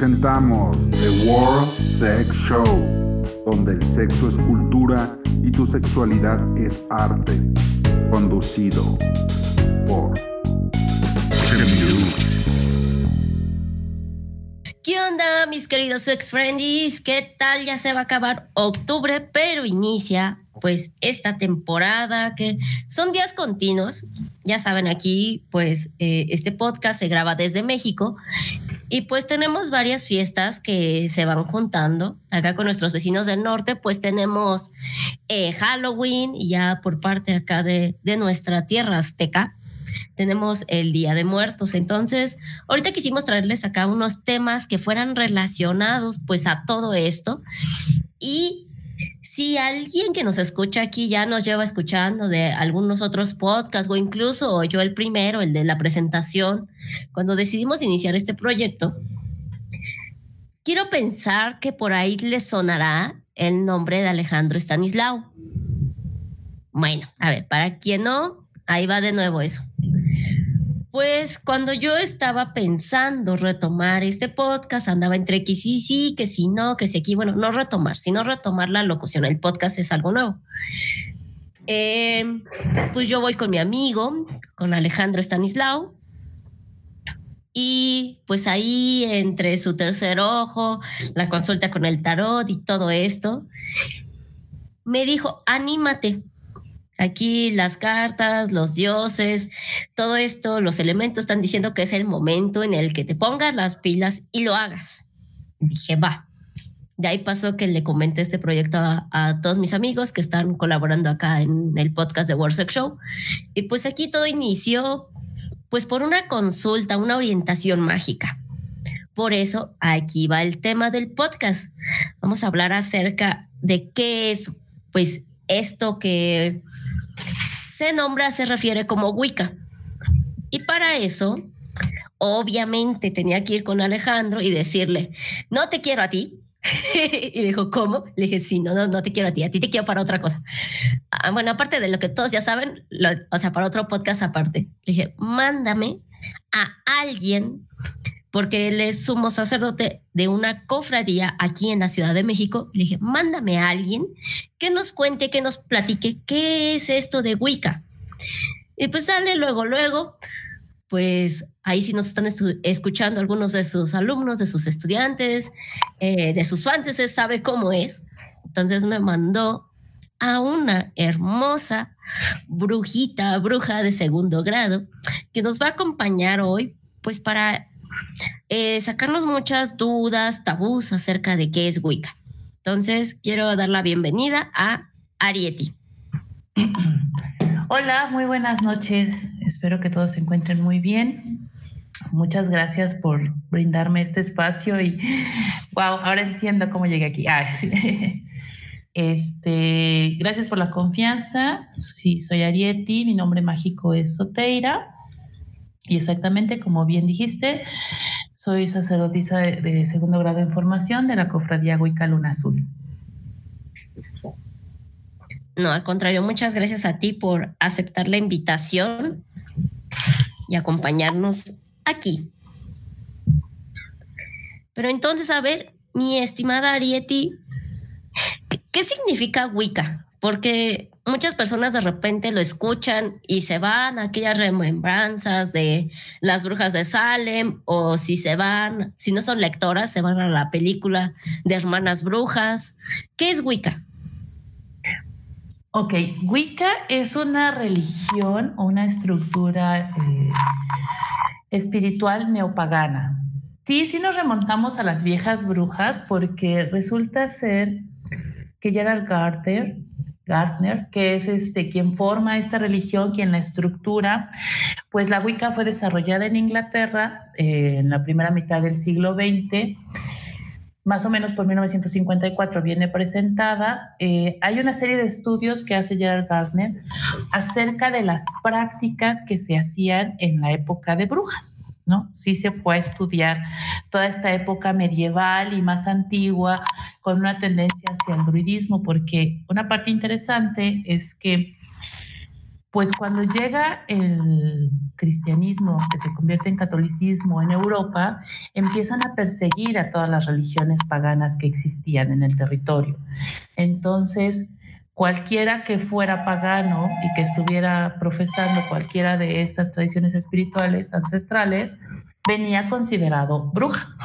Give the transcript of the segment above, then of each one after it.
presentamos The World Sex Show, donde el sexo es cultura y tu sexualidad es arte. Conducido por ¿Qué onda, mis queridos sex friendies? ¿Qué tal? Ya se va a acabar octubre, pero inicia pues esta temporada que son días continuos. Ya saben, aquí pues eh, este podcast se graba desde México y pues tenemos varias fiestas que se van juntando. Acá con nuestros vecinos del norte, pues tenemos eh, Halloween ya por parte acá de, de nuestra tierra azteca. Tenemos el Día de Muertos. Entonces, ahorita quisimos traerles acá unos temas que fueran relacionados pues a todo esto. Y si alguien que nos escucha aquí ya nos lleva escuchando de algunos otros podcasts o incluso yo el primero, el de la presentación, cuando decidimos iniciar este proyecto, quiero pensar que por ahí le sonará el nombre de Alejandro Stanislao. Bueno, a ver, para quien no, ahí va de nuevo eso. Pues cuando yo estaba pensando retomar este podcast, andaba entre que sí, sí, que sí, no, que sí, aquí, bueno, no retomar, sino retomar la locución. El podcast es algo nuevo. Eh, pues yo voy con mi amigo, con Alejandro Stanislao, y pues ahí entre su tercer ojo, la consulta con el tarot y todo esto, me dijo, anímate, Aquí las cartas, los dioses, todo esto, los elementos están diciendo que es el momento en el que te pongas las pilas y lo hagas. Dije, va. De ahí pasó que le comenté este proyecto a, todos mis amigos que están colaborando acá en el podcast de World Sex Show. Y pues aquí todo inició pues por una consulta, una orientación mágica. Por eso aquí va el tema del podcast. Vamos a hablar acerca de qué es pues esto que se nombra, se refiere como Wicca. Y para eso, obviamente tenía que ir con Alejandro y decirle, no te quiero a ti. y dijo, ¿cómo? Le dije, sí, no, no, no te quiero a ti, a ti te quiero para otra cosa. Ah, bueno, aparte de lo que todos ya saben, o sea, para otro podcast aparte. Le dije, mándame a alguien porque él es sumo sacerdote de una cofradía aquí en la Ciudad de México. Le dije, mándame a alguien que nos cuente, que nos platique qué es esto de Wicca. Y pues sale luego, luego, pues ahí sí nos están escuchando algunos de sus alumnos, de sus estudiantes, eh, de sus fans, se sabe cómo es. Entonces me mandó a una hermosa brujita, bruja de segundo grado, que nos va a acompañar hoy, pues para eh, sacarnos muchas dudas, tabús acerca de qué es Wicca. Entonces, quiero dar la bienvenida a Arieti. Hola, muy buenas noches. Espero que todos se encuentren muy bien. Muchas gracias por brindarme este espacio y wow, ahora entiendo cómo llegué aquí. Ah, Este, gracias por la confianza. Sí, soy Arieti, mi nombre mágico es Soteira. Y exactamente como bien dijiste, soy sacerdotisa de, segundo grado en formación de la Cofradía Huica Luna Azul. No, al contrario, muchas gracias a ti por aceptar la invitación y acompañarnos aquí. Pero entonces, a ver, mi estimada Arieti, ¿qué significa Wicca? Porque muchas personas de repente lo escuchan y se van a aquellas remembranzas de las brujas de Salem o si se van, si no son lectoras, se van a la película de Hermanas Brujas. ¿Qué es Wicca? Ok, Wicca es una religión o una estructura eh, espiritual neopagana. Sí, sí nos remontamos a las viejas brujas porque resulta ser que Gerald Garter Gardner, que es este, quien forma esta religión, quien la estructura, pues la Wicca fue desarrollada en Inglaterra eh, en la primera mitad del siglo XX más o menos por 1954 viene presentada. Eh, hay una serie de estudios que hace Gerald Gardner acerca de las prácticas que se hacían en la época de brujas. ¿No? Sí se fue a estudiar toda esta época medieval y más antigua con una tendencia hacia el druidismo, porque una parte interesante es que pues cuando llega el cristianismo, que se convierte en catolicismo en Europa, empiezan a perseguir a todas las religiones paganas que existían en el territorio. Entonces, cualquiera que fuera pagano y que estuviera profesando cualquiera de estas tradiciones espirituales ancestrales, venía considerado bruja.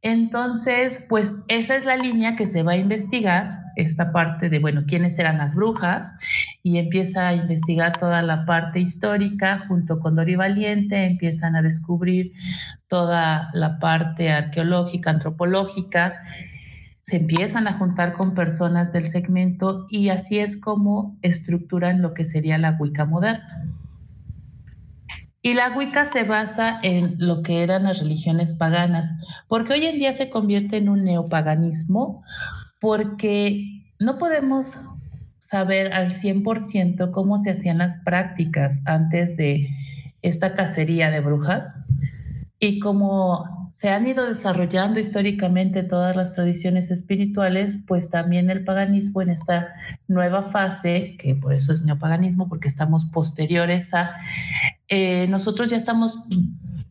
Entonces, pues esa es la línea que se va a investigar esta parte de, bueno, quiénes eran las brujas y empieza a investigar toda la parte histórica junto con Dori Valiente, empiezan a descubrir toda la parte arqueológica, antropológica, se empiezan a juntar con personas del segmento y así es como estructuran lo que sería la Wicca moderna. Y la Wicca se basa en lo que eran las religiones paganas, porque hoy en día se convierte en un neopaganismo porque no podemos saber al 100% cómo se hacían las prácticas antes de esta cacería de brujas y cómo se han ido desarrollando históricamente todas las tradiciones espirituales, pues también el paganismo en esta nueva fase, que por eso es neopaganismo, porque estamos posteriores a, eh, nosotros ya estamos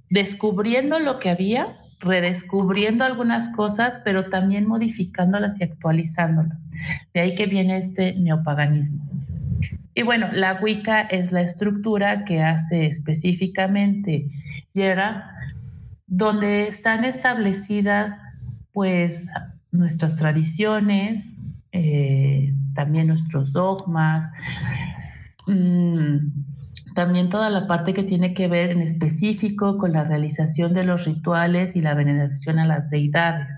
descubriendo lo que había, redescubriendo algunas cosas, pero también modificándolas y actualizándolas. De ahí que viene este neopaganismo. Y bueno, la Wicca es la estructura que hace específicamente Yera, donde están establecidas pues nuestras tradiciones, eh, también nuestros dogmas, mm, también toda la parte que tiene que ver en específico con la realización de los rituales y la veneración a las deidades.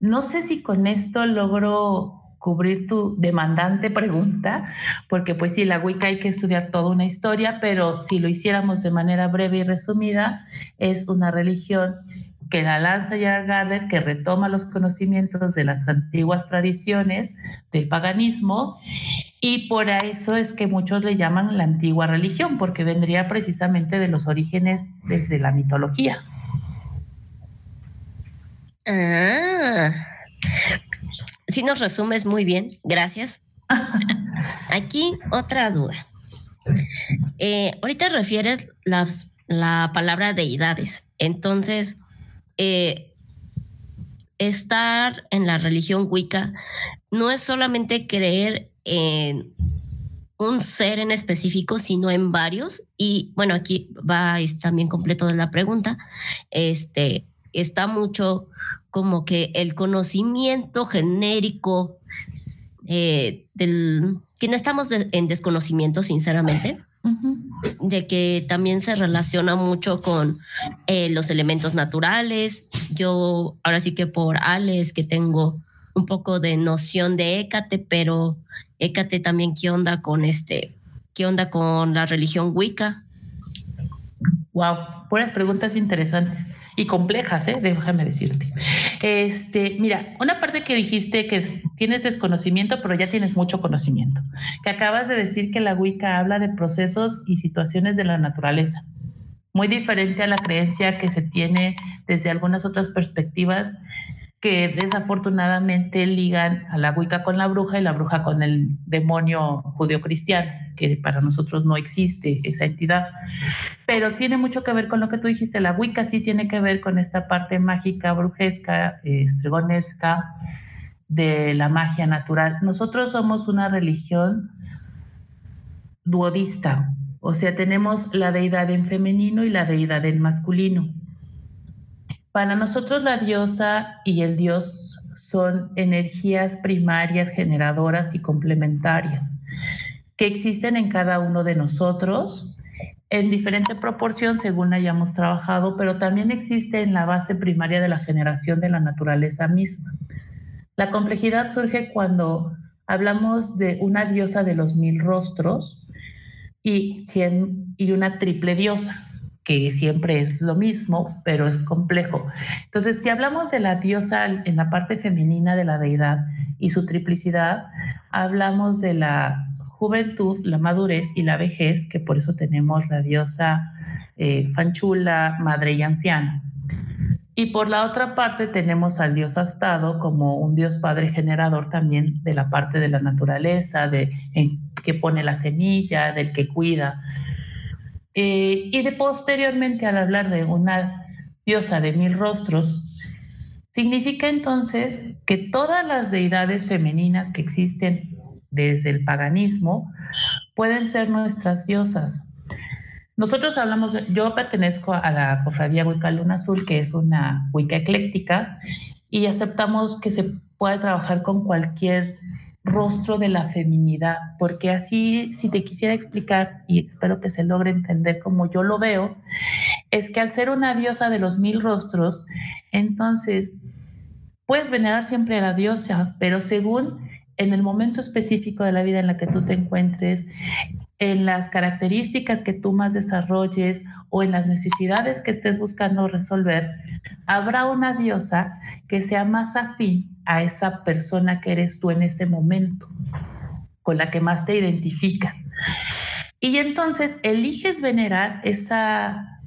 No sé si con esto logro cubrir tu demandante pregunta, porque pues sí, la Wicca hay que estudiar toda una historia, pero si lo hiciéramos de manera breve y resumida, es una religión que la lanza Gerard Gardner, que retoma los conocimientos de las antiguas tradiciones del paganismo y por eso es que muchos le llaman la antigua religión, porque vendría precisamente de los orígenes desde la mitología. Ah, sí nos resumes muy bien, gracias. Aquí otra duda. Eh, ahorita refieres las, la palabra deidades, entonces, eh, estar en la religión Wicca no es solamente creer en un ser en específico, sino en varios. Y bueno, aquí va también completo de la pregunta. Este está mucho como que el conocimiento genérico eh, del que no estamos en desconocimiento, sinceramente. de que también se relaciona mucho con eh, los elementos naturales. Yo ahora sí que por Alex, que tengo un poco de noción de Écate, pero Écate también qué onda con este, qué onda con la religión Wicca. Wow, buenas preguntas interesantes y complejas, ¿eh? déjame decirte. Este, mira, una parte que dijiste que tienes desconocimiento, pero ya tienes mucho conocimiento. Que acabas de decir que la Wicca habla de procesos y situaciones de la naturaleza. Muy diferente a la creencia que se tiene desde algunas otras perspectivas que desafortunadamente ligan a la Wicca con la bruja y la bruja con el demonio judio-cristiano, que para nosotros no existe esa entidad. Pero tiene mucho que ver con lo que tú dijiste, la Wicca sí tiene que ver con esta parte mágica, brujesca, estregonesca de la magia natural. Nosotros somos una religión duodista, o sea, tenemos la deidad en femenino y la deidad en masculino. Para nosotros la diosa y el dios son energías primarias, generadoras y complementarias que existen en cada uno de nosotros en diferente proporción según hayamos trabajado, pero también existe en la base primaria de la generación de la naturaleza misma. La complejidad surge cuando hablamos de una diosa de los mil rostros y, y una triple diosa que siempre es lo mismo, pero es complejo. Entonces, si hablamos de la diosa en la parte femenina de la deidad y su triplicidad, hablamos de la juventud, la madurez y la vejez, que por eso tenemos la diosa eh, Fanchula, madre y anciana. Y por la otra parte tenemos al dios astado como un dios padre generador también de la parte de la naturaleza, de que pone la semilla, del que cuida. Eh, y de posteriormente al hablar de una diosa de mil rostros, significa entonces que todas las deidades femeninas que existen desde el paganismo pueden ser nuestras diosas. Nosotros hablamos, yo pertenezco a la cofradía Wicca Luna Azul, que es una Wicca ecléctica, y aceptamos que se puede trabajar con cualquier rostro de la feminidad, porque así, si te quisiera explicar, y espero que se logre entender como yo lo veo, es que al ser una diosa de los mil rostros, entonces puedes venerar siempre a la diosa, pero según en el momento específico de la vida en la que tú te encuentres, en las características que tú más desarrolles o en las necesidades que estés buscando resolver, habrá una diosa que sea más afín a esa persona que eres tú en ese momento, con la que más te identificas. Y entonces eliges venerar esa,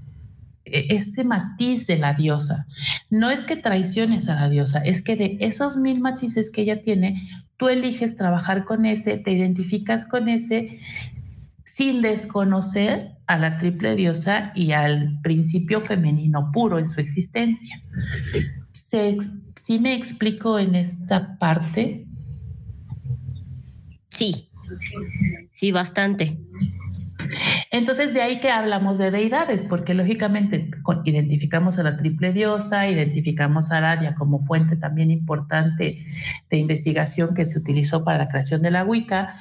e, ese matiz de la diosa. No es que traiciones a la diosa, es que de esos mil matices que ella tiene, tú eliges trabajar con ese, te identificas con ese sin desconocer a la triple diosa y al principio femenino puro en su existencia. ¿Sí me explico en esta parte? Sí, sí, bastante. Entonces, de ahí que hablamos de deidades, porque lógicamente identificamos a la triple diosa, identificamos a Aradia como fuente también importante de investigación que se utilizó para la creación de la Wicca,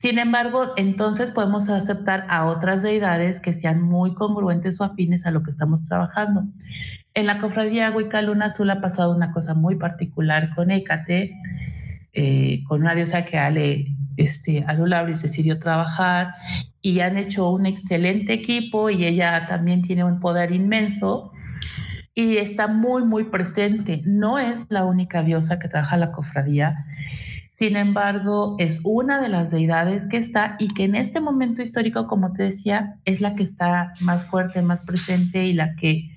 sin embargo, entonces podemos aceptar a otras deidades que sean muy congruentes o afines a lo que estamos trabajando. En la cofradía Wicca Luna Azul ha pasado una cosa muy particular con Hécate, eh, con una diosa que Ale, este, Alulabris decidió trabajar y han hecho un excelente equipo y ella también tiene un poder inmenso y está muy, muy presente. No es la única diosa que trabaja la cofradía sin embargo, es una de las deidades que está y que en este momento histórico, como te decía, es la que está más fuerte, más presente y la que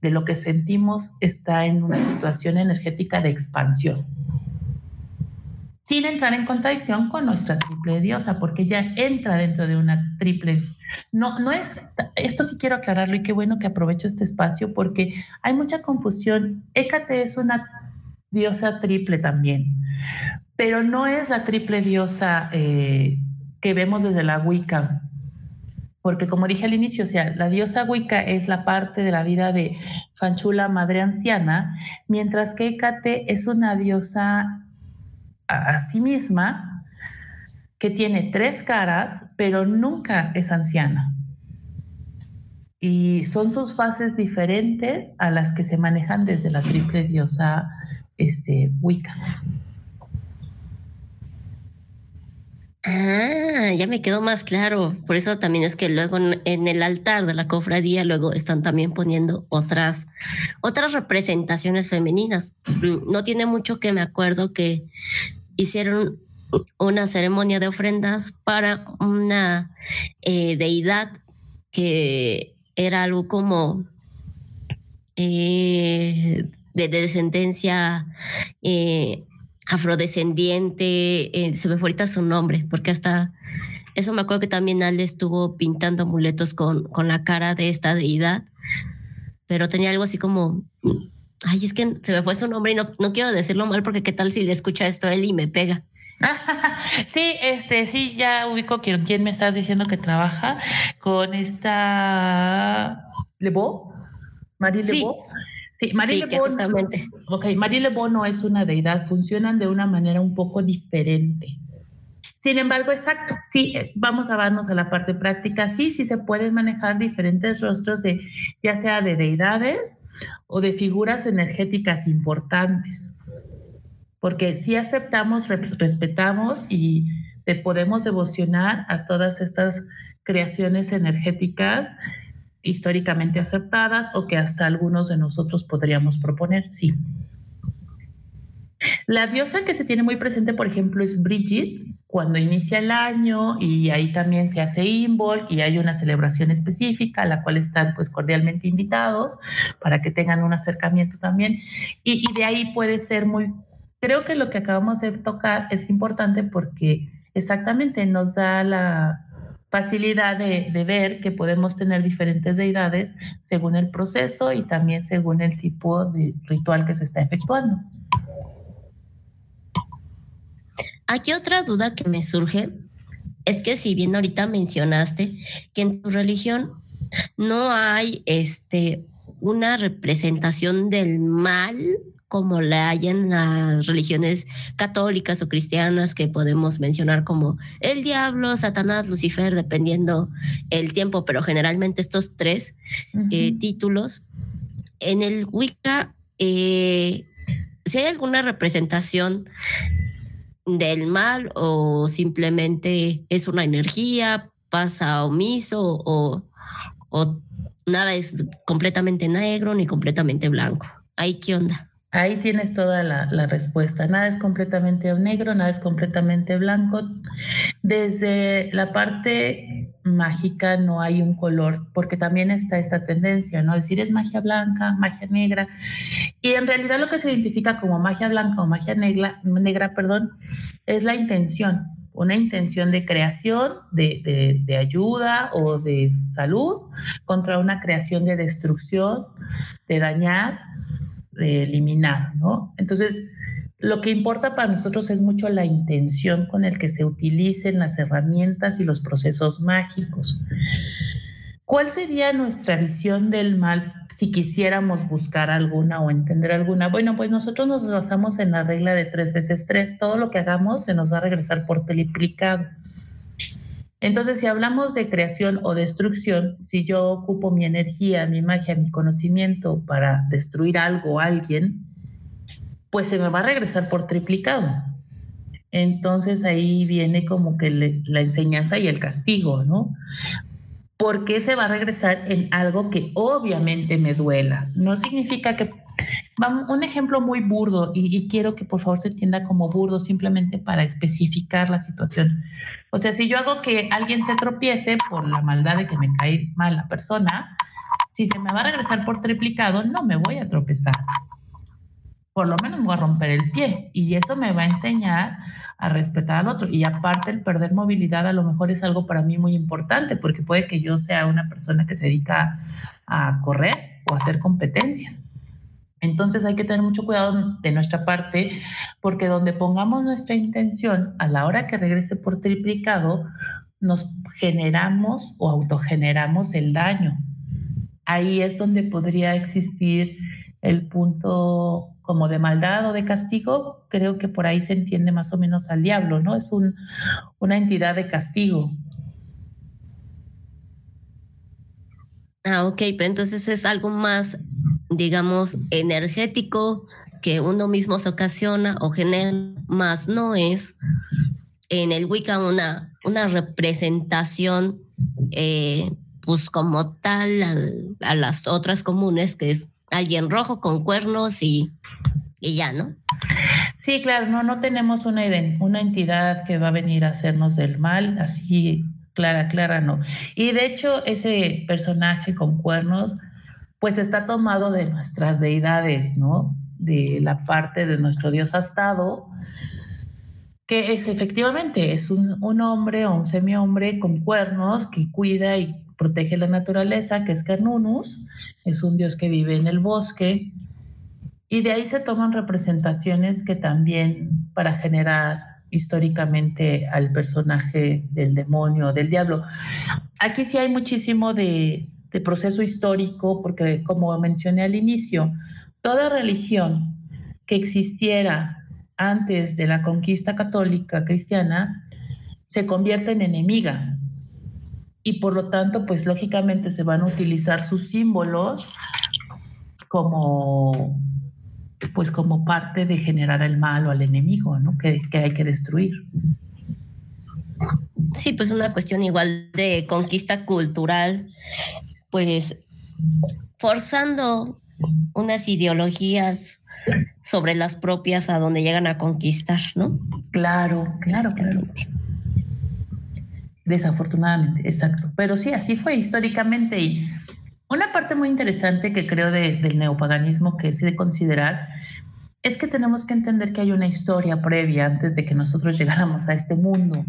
de lo que sentimos está en una situación energética de expansión. Sin entrar en contradicción con nuestra triple diosa, porque ella entra dentro de una triple no, no es, esto sí quiero aclararlo y qué bueno que aprovecho este espacio porque hay mucha confusión. Hécate es una diosa triple también, pero no es la triple diosa eh, que vemos desde la Wicca, porque como dije al inicio, o sea, la diosa Wicca es la parte de la vida de Fanchula, madre anciana, mientras que Hécate es una diosa a, sí misma que tiene tres caras, pero nunca es anciana. Y son sus fases diferentes a las que se manejan desde la triple diosa este, Wicca. Ah, ya me quedó más claro. Por eso también es que luego en el altar de la cofradía luego están también poniendo otras otras representaciones femeninas. Mm, no tiene mucho que me acuerdo que hicieron una ceremonia de ofrendas para una eh, deidad que era algo como eh, de, descendencia eh, afrodescendiente, eh, se me fue ahorita su nombre, porque hasta eso me acuerdo que también Ale estuvo pintando amuletos con, con la cara de esta deidad, pero tenía algo así como, ay, es que se me fue su nombre y no, no quiero decirlo mal porque qué tal si le escucha esto a él y me pega. sí, este, sí, ya ubico quién, quién me estás diciendo que trabaja con esta Lebo, Marie sí. Sí, Marie sí, justamente. Ok, Marie Lebo no es una deidad, funcionan de una manera un poco diferente. Sin embargo, exacto, sí, eh, vamos a darnos a la parte práctica. Sí, sí se pueden manejar diferentes rostros de, ya sea de deidades o de figuras energéticas importantes. Porque sí aceptamos, respetamos y podemos devocionar a todas estas creaciones energéticas históricamente aceptadas o que hasta algunos de nosotros podríamos proponer, sí. La diosa que se tiene muy presente, por ejemplo, es Bridget, cuando inicia el año y ahí también se hace Invol y hay una celebración específica a la cual están pues cordialmente invitados para que tengan un acercamiento también. Y, y de ahí puede ser muy, creo que lo que acabamos de tocar es importante porque exactamente nos da la, facilidad de, de, ver que podemos tener diferentes deidades según el proceso y también según el tipo de ritual que se está efectuando. Aquí otra duda que me surge es que si bien ahorita mencionaste que en tu religión no hay este una representación del mal como la hay en las religiones católicas o cristianas que podemos mencionar como el diablo, Satanás, Lucifer, dependiendo el tiempo, pero generalmente estos tres eh, títulos. En el Wicca, eh, si hay alguna representación del mal o simplemente es una energía, pasa omiso o, o nada es completamente negro ni completamente blanco. ¿Ahí qué onda? Ahí tienes toda la, respuesta. Nada es completamente negro, nada es completamente blanco. Desde la parte mágica no hay un color, porque también está esta tendencia, ¿no? Decir es magia blanca, magia negra. Y en realidad lo que se identifica como magia blanca o magia negra, negra perdón, es la intención, una intención de creación, de, de, de, ayuda o de salud contra una creación de destrucción, de dañar de eliminar, ¿no? Entonces, lo que importa para nosotros es mucho la intención con el que se utilicen las herramientas y los procesos mágicos. ¿Cuál sería nuestra visión del mal si quisiéramos buscar alguna o entender alguna? Bueno, pues nosotros nos basamos en la regla de tres veces tres. Todo lo que hagamos se nos va a regresar por triplicado. Entonces, si hablamos de creación o destrucción, si yo ocupo mi energía, mi magia, mi conocimiento para destruir algo o alguien, pues se me va a regresar por triplicado. Entonces ahí viene como que la enseñanza y el castigo, ¿no? Porque se va a regresar en algo que obviamente me duela. No significa que un ejemplo muy burdo, y, quiero que por favor se entienda como burdo simplemente para especificar la situación. O sea, si yo hago que alguien se tropiece por la maldad de que me cae mal la persona, si se me va a regresar por triplicado, no me voy a tropezar. Por lo menos me voy a romper el pie y eso me va a enseñar a respetar al otro. Y aparte el perder movilidad a lo mejor es algo para mí muy importante porque puede que yo sea una persona que se dedica a correr o a hacer competencias. Entonces hay que tener mucho cuidado de nuestra parte porque donde pongamos nuestra intención, a la hora que regrese por triplicado, nos generamos o autogeneramos el daño. Ahí es donde podría existir el punto como de maldad o de castigo. Creo que por ahí se entiende más o menos al diablo, ¿no? Es un, una entidad de castigo. Ah, ok, pero entonces es algo más digamos, energético que uno mismo se ocasiona o genera, más no es en el Wicca una, una representación, eh, pues como tal a, a, las otras comunes, que es alguien rojo con cuernos y, y ya, ¿no? Sí, claro, no, no tenemos una, una entidad que va a venir a hacernos del mal, así clara, clara, no. Y de hecho, ese personaje con cuernos pues está tomado de nuestras deidades, ¿no? De la parte de nuestro dios astado, que es efectivamente, es un, hombre o un semi-hombre con cuernos que cuida y protege la naturaleza, que es Carnunus, es un dios que vive en el bosque, y de ahí se toman representaciones que también para generar históricamente al personaje del demonio, del diablo. Aquí sí hay muchísimo de, de proceso histórico, porque como mencioné al inicio, toda religión que existiera antes de la conquista católica cristiana se convierte en enemiga y por lo tanto, pues lógicamente se van a utilizar sus símbolos como pues como parte de generar el mal o al enemigo, ¿no? Que, que hay que destruir. Sí, pues una cuestión igual de conquista cultural pues forzando unas ideologías sobre las propias a donde llegan a conquistar, ¿no? Claro, claro, claro. Desafortunadamente, exacto. Pero sí, así fue históricamente. Y una parte muy interesante que creo del neopaganismo que es de considerar es que tenemos que entender que hay una historia previa antes de que nosotros llegáramos a este mundo.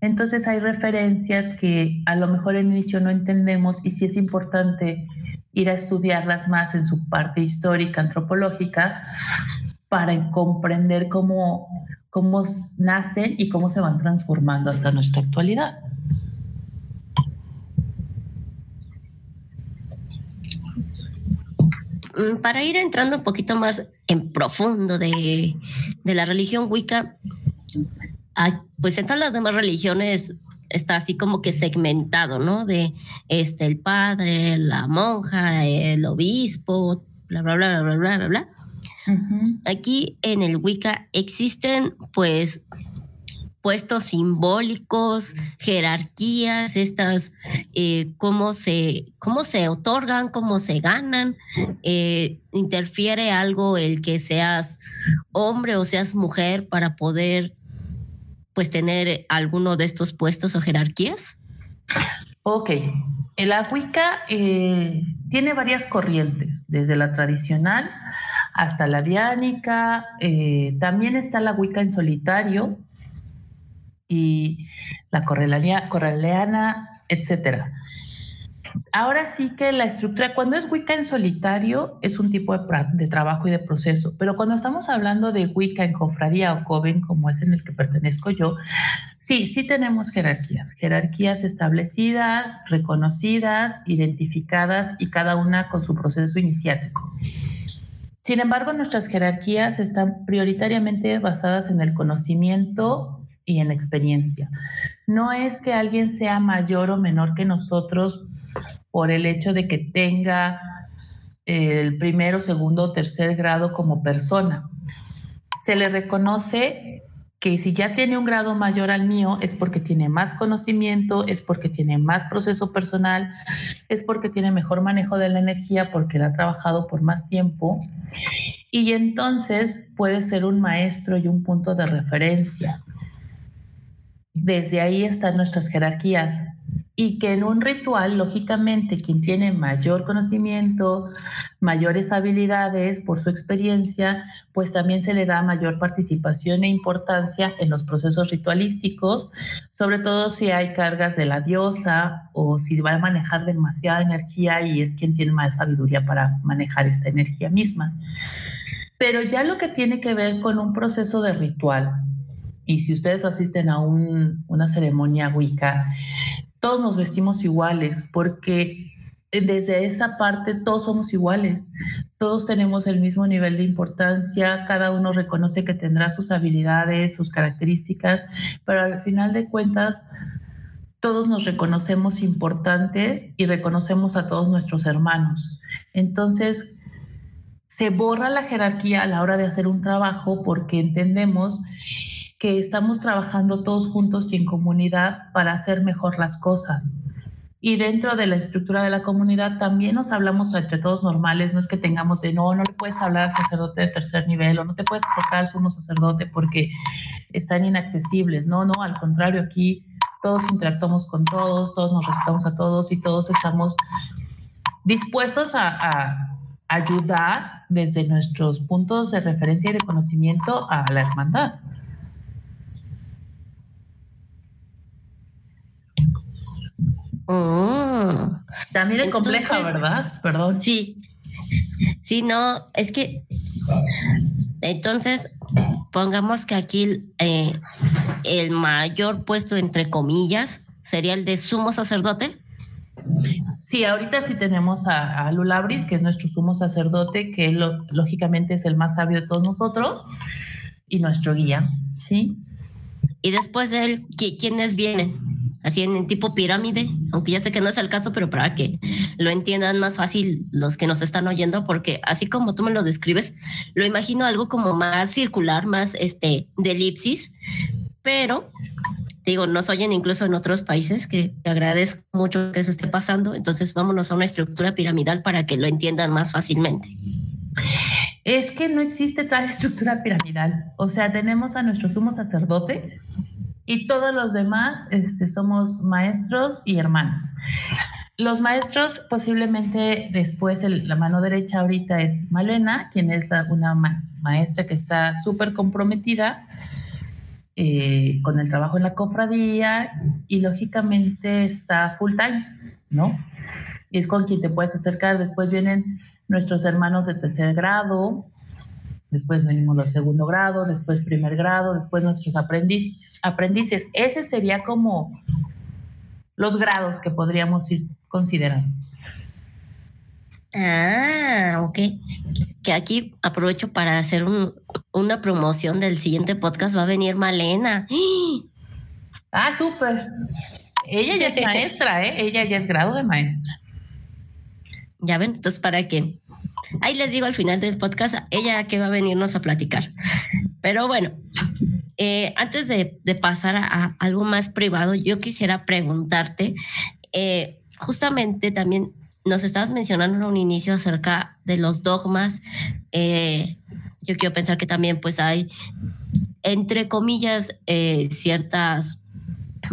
Entonces hay referencias que a lo mejor en inicio no entendemos y sí es importante ir a estudiarlas más en su parte histórica, antropológica, para comprender cómo, cómo nacen y cómo se van transformando hasta nuestra actualidad. Para ir entrando un poquito más en profundo de, de la religión Wicca, pues en todas las demás religiones está así como que segmentado, ¿no? De este, el padre, la monja, el obispo, bla, bla, bla, bla, bla, bla, bla. Aquí en el Wicca existen, pues, puestos simbólicos, jerarquías, estas, eh, cómo, se, cómo se otorgan, cómo se ganan, eh, interfiere algo el que seas hombre o seas mujer para poder pues tener alguno de estos puestos o jerarquías? Ok, la Wicca eh, tiene varias corrientes, desde la tradicional hasta la diánica, eh, también está la Wicca en solitario y la correleana, etcétera. Ahora sí que la estructura, cuando es Wicca en solitario, es un tipo de, trabajo y de proceso, pero cuando estamos hablando de Wicca en cofradía o coven, como es en el que pertenezco yo, sí, sí tenemos jerarquías, jerarquías establecidas, reconocidas, identificadas y cada una con su proceso iniciático. Sin embargo, nuestras jerarquías están prioritariamente basadas en el conocimiento y en experiencia. No es que alguien sea mayor o menor que nosotros por el hecho de que tenga el primero, segundo o tercer grado como persona. Se le reconoce que si ya tiene un grado mayor al mío es porque tiene más conocimiento, es porque tiene más proceso personal, es porque tiene mejor manejo de la energía, porque ha trabajado por más tiempo. Y entonces puede ser un maestro y un punto de referencia. Desde ahí están nuestras jerarquías y que en un ritual, lógicamente, quien tiene mayor conocimiento, mayores habilidades por su experiencia, pues también se le da mayor participación e importancia en los procesos ritualísticos, sobre todo si hay cargas de la diosa o si va a manejar demasiada energía y es quien tiene más sabiduría para manejar esta energía misma. Pero ya lo que tiene que ver con un proceso de ritual, y si ustedes asisten a una ceremonia Wicca, todos nos vestimos iguales porque desde esa parte todos somos iguales, todos tenemos el mismo nivel de importancia, cada uno reconoce que tendrá sus habilidades, sus características, pero al final de cuentas todos nos reconocemos importantes y reconocemos a todos nuestros hermanos. Entonces, se borra la jerarquía a la hora de hacer un trabajo porque entendemos que estamos trabajando todos juntos y en comunidad para hacer mejor las cosas. Y dentro de la estructura de la comunidad también nos hablamos entre todos normales, no es que tengamos de no, no le puedes hablar al sacerdote de tercer nivel o no te puedes acercar al sumo sacerdote porque están inaccesibles. No, no, al contrario, aquí todos interactuamos con todos, todos nos respetamos a todos y todos estamos dispuestos a, a ayudar desde nuestros puntos de referencia y de conocimiento a la hermandad. Mm. También es compleja, ¿verdad? Perdón. Sí. Sí, no, es que entonces pongamos que aquí eh, el mayor puesto entre comillas sería el de sumo sacerdote. Sí, ahorita sí tenemos a, a Lulabris, que es nuestro sumo sacerdote, que lógicamente es el más sabio de todos nosotros y nuestro guía, ¿sí? Y después de él, ¿quiénes vienen? Así en, tipo pirámide, aunque ya sé que no es el caso, pero para que lo entiendan más fácil los que nos están oyendo, porque así como tú me lo describes, lo imagino algo como más circular, más este de elipsis, pero digo, nos oyen incluso en otros países, que agradezco mucho que eso esté pasando, entonces vámonos a una estructura piramidal para que lo entiendan más fácilmente. Es que no existe tal estructura piramidal. O sea, tenemos a nuestro sumo sacerdote y todos los demás este, somos maestros y hermanos. Los maestros, posiblemente después, la mano derecha ahorita es Malena, quien es una maestra que está súper comprometida eh, con el trabajo en la cofradía y lógicamente está full time, ¿no? Es con quien te puedes acercar. Después vienen nuestros hermanos de tercer grado, después venimos los segundo grado, después primer grado, después nuestros aprendices. aprendices. Ese sería como los grados que podríamos ir considerando. Ah, ok. Que aquí aprovecho para hacer una promoción del siguiente podcast. Va a venir Malena. Ah, súper. Ella ya es maestra, ¿eh? Ella ya es grado de maestra. Ya ven, entonces para qué? Ahí les digo al final del podcast, ella que va a venirnos a platicar. Pero bueno, eh, antes de, pasar a, algo más privado, yo quisiera preguntarte, eh, justamente también nos estabas mencionando en un inicio acerca de los dogmas. Eh, yo quiero pensar que también pues hay, entre comillas, ciertas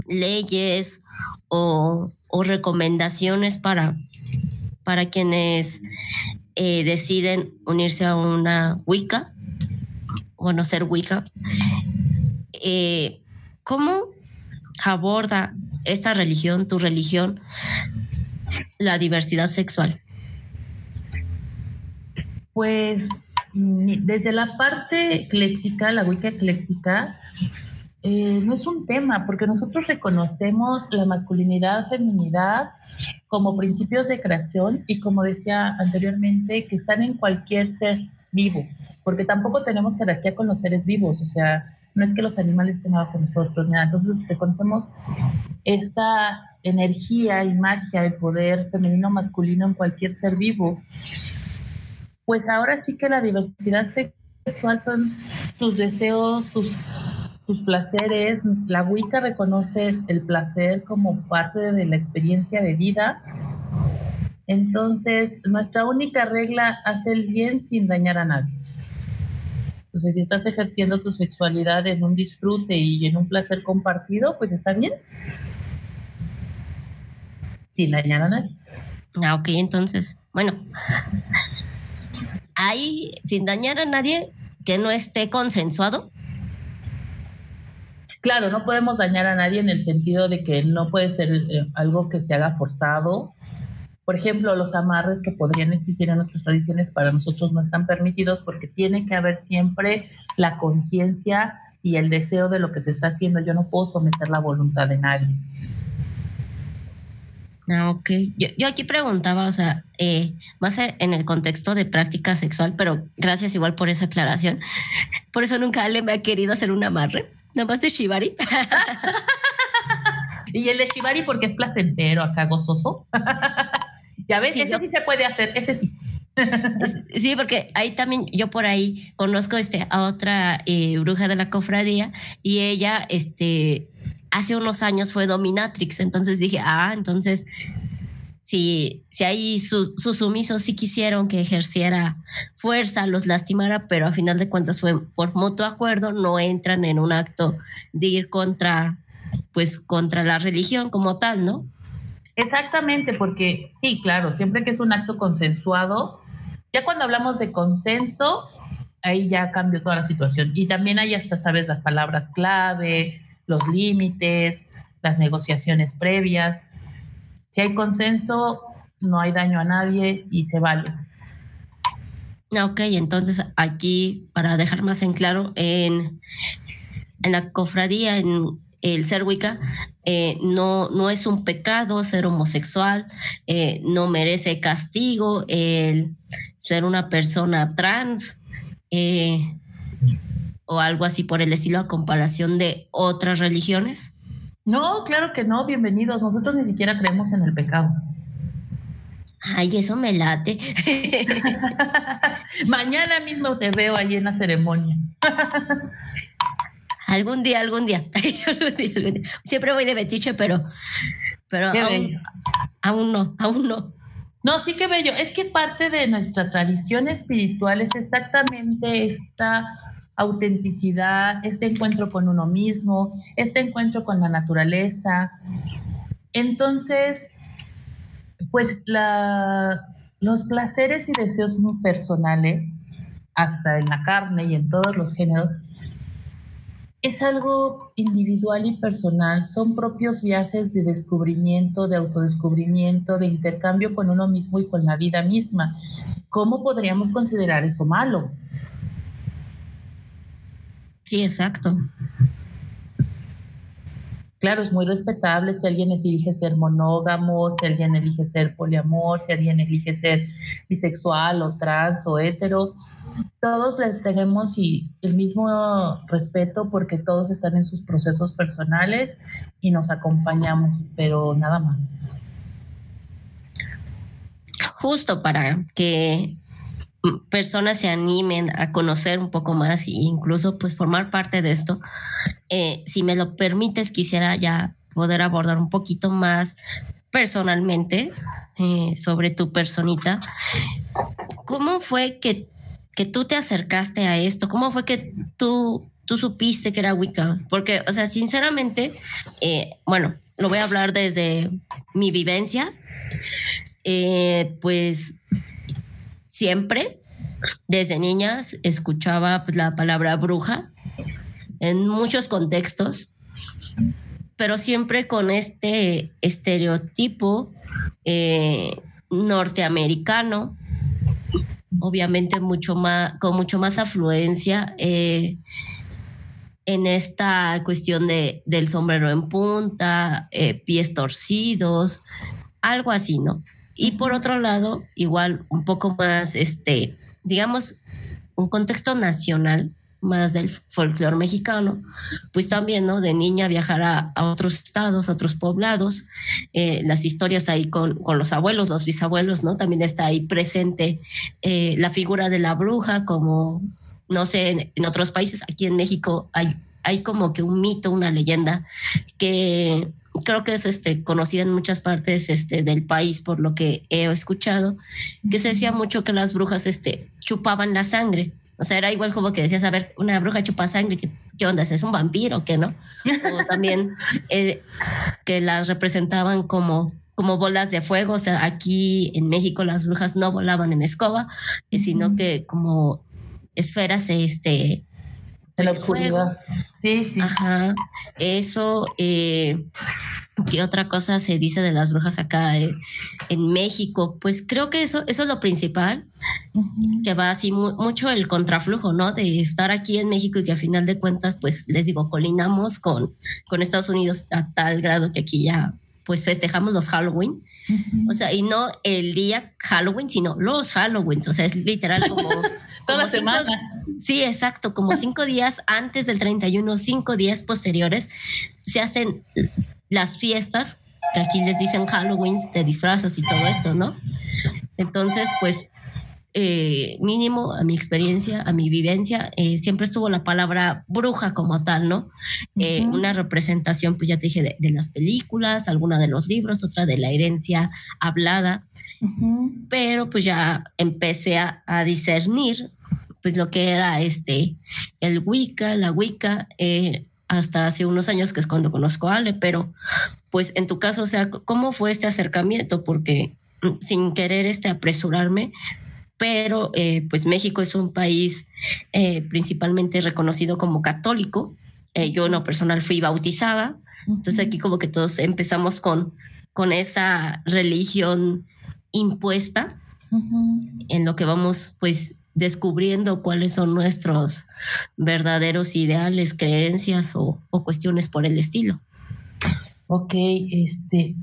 leyes o, o recomendaciones para, para quienes eh, deciden unirse a una Wicca, o no ser Wicca, eh, ¿cómo aborda esta religión, tu religión, la diversidad sexual? Pues desde la parte ecléctica, la Wicca ecléctica, eh, no es un tema, porque nosotros reconocemos la masculinidad, feminidad como principios de creación y como decía anteriormente, que están en cualquier ser vivo, porque tampoco tenemos jerarquía con los seres vivos, o sea, no es que los animales estén abajo nosotros, nada. entonces reconocemos esta energía y magia, el poder femenino masculino en cualquier ser vivo. Pues ahora sí que la diversidad sexual son tus deseos, tus tus placeres. La Wicca reconoce el placer como parte de la experiencia de vida. Entonces, nuestra única regla hace el bien sin dañar a nadie. Entonces, si estás ejerciendo tu sexualidad en un disfrute y en un placer compartido, pues está bien. Sin dañar a nadie. Ah, ok, entonces, bueno, ahí, sin dañar a nadie, que no esté consensuado, Claro, no podemos dañar a nadie en el sentido de que no puede ser eh, algo que se haga forzado. Por ejemplo, los amarres que podrían existir en otras tradiciones para nosotros no están permitidos porque tiene que haber siempre la conciencia y el deseo de lo que se está haciendo. Yo no puedo someter la voluntad de nadie. Ah, ok. Yo, aquí preguntaba, o sea, eh, más en el contexto de práctica sexual, pero gracias igual por esa aclaración. Por eso nunca Ale me ha querido hacer un amarre. Nada más de Shibari. y el de Shibari porque es placentero, acá gozoso. ya ves, ese sí se puede hacer, ese sí. Sí, porque ahí también yo por ahí conozco este, a otra eh, bruja de la cofradía y ella este, hace unos años fue dominatrix, entonces dije, ah, entonces si, si ahí sus, sumisos sí quisieron que ejerciera fuerza, los lastimara, pero a final de cuentas fue por mutuo acuerdo, no entran en un acto de ir contra, pues, contra la religión como tal, ¿no? Exactamente, porque sí, claro, siempre que es un acto consensuado, ya cuando hablamos de consenso, ahí ya cambió toda la situación. Y también ahí hasta sabes las palabras clave, los límites, las negociaciones previas. Si hay consenso, no hay daño a nadie y se vale. Ok, entonces aquí, para dejar más en claro, en, en la cofradía, en el ser Wicca, eh, no, no es un pecado ser homosexual, eh, no merece castigo el ser una persona trans eh, o algo así por el estilo a comparación de otras religiones. No, claro que no, bienvenidos. Nosotros ni siquiera creemos en el pecado. Ay, eso me late. Mañana mismo te veo allí en la ceremonia. algún día, algún día. Siempre voy de betiche, pero, pero aún, no, aún no. No, sí que bello. Es que parte de nuestra tradición espiritual es exactamente esta autenticidad, este encuentro con uno mismo, este encuentro con la naturaleza. Entonces, pues los placeres y deseos personales, hasta en la carne y en todos los géneros, es algo individual y personal, son propios viajes de descubrimiento, de autodescubrimiento, de intercambio con uno mismo y con la vida misma. ¿Cómo podríamos considerar eso malo? Sí, exacto. Claro, es muy respetable si alguien elige ser monógamo, si alguien elige ser poliamor, si alguien elige ser bisexual o trans o hetero todos le tenemos y el mismo respeto porque todos están en sus procesos personales y nos acompañamos, pero nada más. Justo para que personas se animen a conocer un poco más e incluso pues formar parte de esto. Eh, si me lo permites, quisiera ya poder abordar un poquito más personalmente eh, sobre tu personita. ¿Cómo fue que que tú te acercaste a esto? ¿Cómo fue que tú, tú supiste que era Wicca? Porque, o sea, sinceramente, eh, bueno, lo voy a hablar desde mi vivencia. Pues siempre, desde niñas, escuchaba pues, la palabra bruja en muchos contextos, pero siempre con este estereotipo eh, norteamericano obviamente mucho más, con mucho más afluencia eh, en esta cuestión de, del sombrero en punta, eh, pies torcidos, algo así, ¿no? Y por otro lado, igual un poco más, este, digamos, un contexto nacional, más del folclore mexicano, pues también, ¿no? De niña viajar a, otros estados, a otros poblados, eh, las historias ahí con, con, los abuelos, los bisabuelos, ¿no? También está ahí presente eh, la figura de la bruja, como, no sé, en, otros países, aquí en México hay, hay como que un mito, una leyenda que creo que es este, conocida en muchas partes este, del país por lo que he escuchado, que se decía mucho que las brujas este, chupaban la sangre. O sea, era igual como que decías, a ver, una bruja chupa sangre, ¿qué, onda? ¿Es un vampiro o qué no? O también eh, que las representaban como, como bolas de fuego. O sea, aquí en México las brujas no volaban en escoba, sino que como esferas este, en la oscuridad. Sí, sí. Ajá. Eso, eh, ¿qué otra cosa se dice de las brujas acá eh, en México? Pues creo que eso, eso es lo principal, que va así mucho el contraflujo, ¿no? De estar aquí en México y que a final de cuentas, pues les digo, colinamos con, con Estados Unidos a tal grado que aquí ya pues festejamos los Halloween. O sea, y no el día Halloween, sino los Halloween. O sea, es literal como... Toda la semana. Sí, exacto. Como cinco días antes del 31, cinco días posteriores, se hacen las fiestas, que aquí les dicen Halloween, de disfrazas y todo esto, ¿no? Entonces, pues eh, mínimo a mi experiencia, a mi vivencia, eh, siempre estuvo la palabra bruja como tal, ¿no? Eh, una representación, pues ya te dije, de, las películas, alguna de los libros, otra de la herencia hablada, pero pues ya empecé a, discernir pues lo que era este, el Wicca, la Wicca, hasta hace unos años que es cuando conozco a Ale, pero pues en tu caso, o sea, ¿cómo fue este acercamiento? Porque mm, sin querer este apresurarme, pero eh, pues México es un país eh, principalmente reconocido como católico. Eh, yo en lo personal fui bautizada, entonces aquí como que todos empezamos con, con esa religión impuesta, en lo que vamos pues descubriendo cuáles son nuestros verdaderos ideales, creencias o, o cuestiones por el estilo. Ok, este,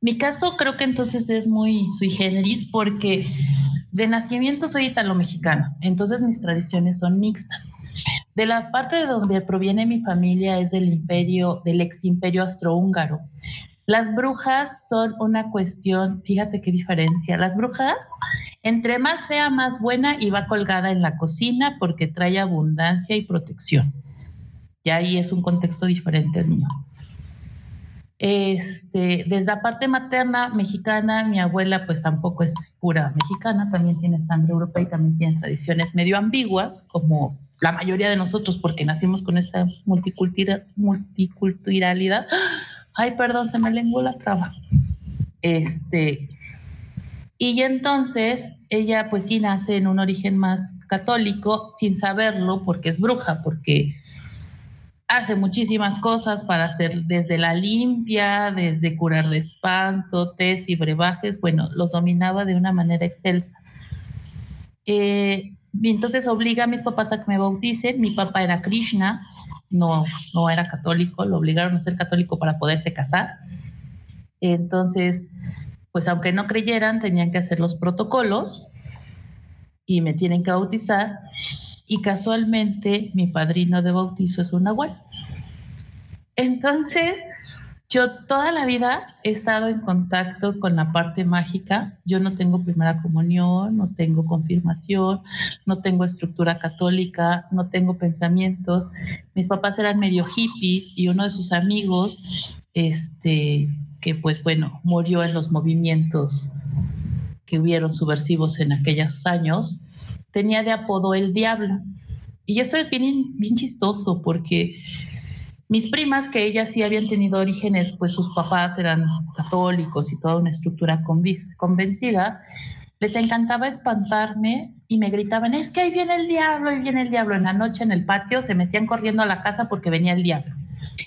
mi caso creo que entonces es muy sui generis porque de nacimiento soy italo-mexicano, entonces mis tradiciones son mixtas. De la parte de donde proviene mi familia es del imperio, del ex imperio austrohúngaro. Las brujas son una cuestión, fíjate qué diferencia. Las brujas, entre más fea, más buena y va colgada en la cocina porque trae abundancia y protección. Y ahí es un contexto diferente el mío. Este, desde la parte materna mexicana, mi abuela pues tampoco es pura mexicana, también tiene sangre europea y también tiene tradiciones medio ambiguas, como la mayoría de nosotros, porque nacimos con esta multiculturalidad. Ay, perdón, se me lenguó la traba. Este, y entonces ella pues sí nace en un origen más católico sin saberlo porque es bruja, porque hace muchísimas cosas para hacer desde la limpia, desde curar de espanto, tés y brebajes, bueno, los dominaba de una manera excelsa. Eh, entonces obliga a mis papás a que me bauticen. Mi papá era Krishna, no, no era católico, lo obligaron a ser católico para poderse casar. Entonces, pues aunque no creyeran, tenían que hacer los protocolos y me tienen que bautizar y casualmente mi padrino de bautizo es un nahual. Entonces, yo toda la vida he estado en contacto con la parte mágica. Yo no tengo primera comunión, no tengo confirmación, no tengo estructura católica, no tengo pensamientos. Mis papás eran medio hippies y uno de sus amigos, este, que pues bueno, murió en los movimientos que hubieron subversivos en aquellos años, tenía de apodo el diablo. Y esto es bien, bien chistoso porque mis primas, que ellas sí habían tenido orígenes, pues sus papás eran católicos y toda una estructura convencida, les encantaba espantarme y me gritaban, es que ahí viene el diablo, ahí viene el diablo. En la noche en el patio se metían corriendo a la casa porque venía el diablo.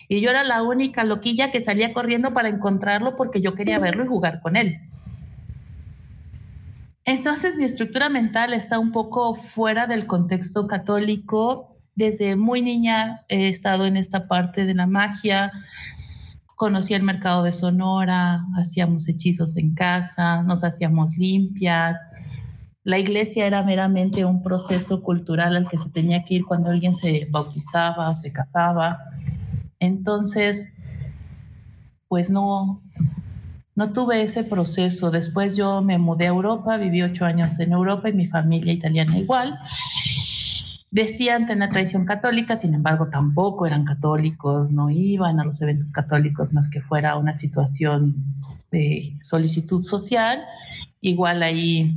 Y yo era la única loquilla que salía corriendo para encontrarlo porque yo quería verlo y jugar con él. Entonces mi estructura mental está un poco fuera del contexto católico. Desde muy niña he estado en esta parte de la magia. Conocí el mercado de Sonora, hacíamos hechizos en casa, nos hacíamos limpias. La iglesia era meramente un proceso cultural al que se tenía que ir cuando alguien se bautizaba o se casaba. Entonces, pues no, no tuve ese proceso. Después yo me mudé a Europa, viví ocho años en Europa y mi familia italiana igual. Decían tener tradición católica, sin embargo tampoco eran católicos, no iban a los eventos católicos más que fuera una situación de solicitud social. Igual ahí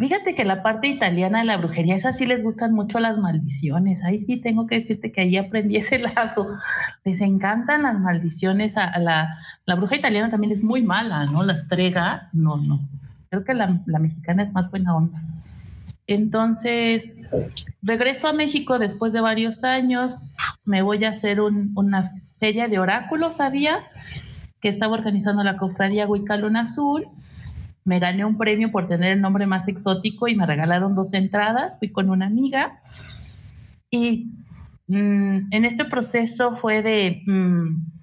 Fíjate que la parte italiana de la brujería, esas sí les gustan mucho las maldiciones. Ahí sí tengo que decirte que ahí aprendí ese lado. Les encantan las maldiciones. A, la, bruja italiana también es muy mala, ¿no? La estrega, no, no. Creo que la, mexicana es más buena onda. Entonces, regreso a México después de varios años. Me voy a hacer un, una feria de oráculos, había, que estaba organizando la cofradía Huicalón Azul me gané un premio por tener el nombre más exótico y me regalaron dos entradas, fui con una amiga y mm, en este proceso fue de... Mm,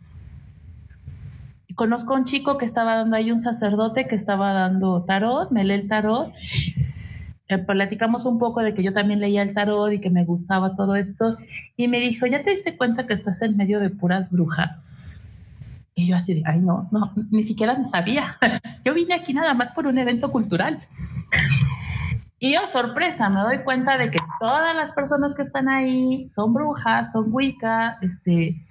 conozco a un chico que estaba dando ahí un sacerdote que estaba dando tarot, me lee el tarot. Eh, platicamos un poco de que yo también leía el tarot y que me gustaba todo esto. Y me dijo, ¿ya te diste cuenta que estás en medio de puras brujas? Y yo así de, ay, no, no, ni siquiera me sabía. Yo vine aquí nada más por un evento cultural. Y yo, sorpresa, me doy cuenta de que todas las personas que están ahí son brujas, son wicca, este,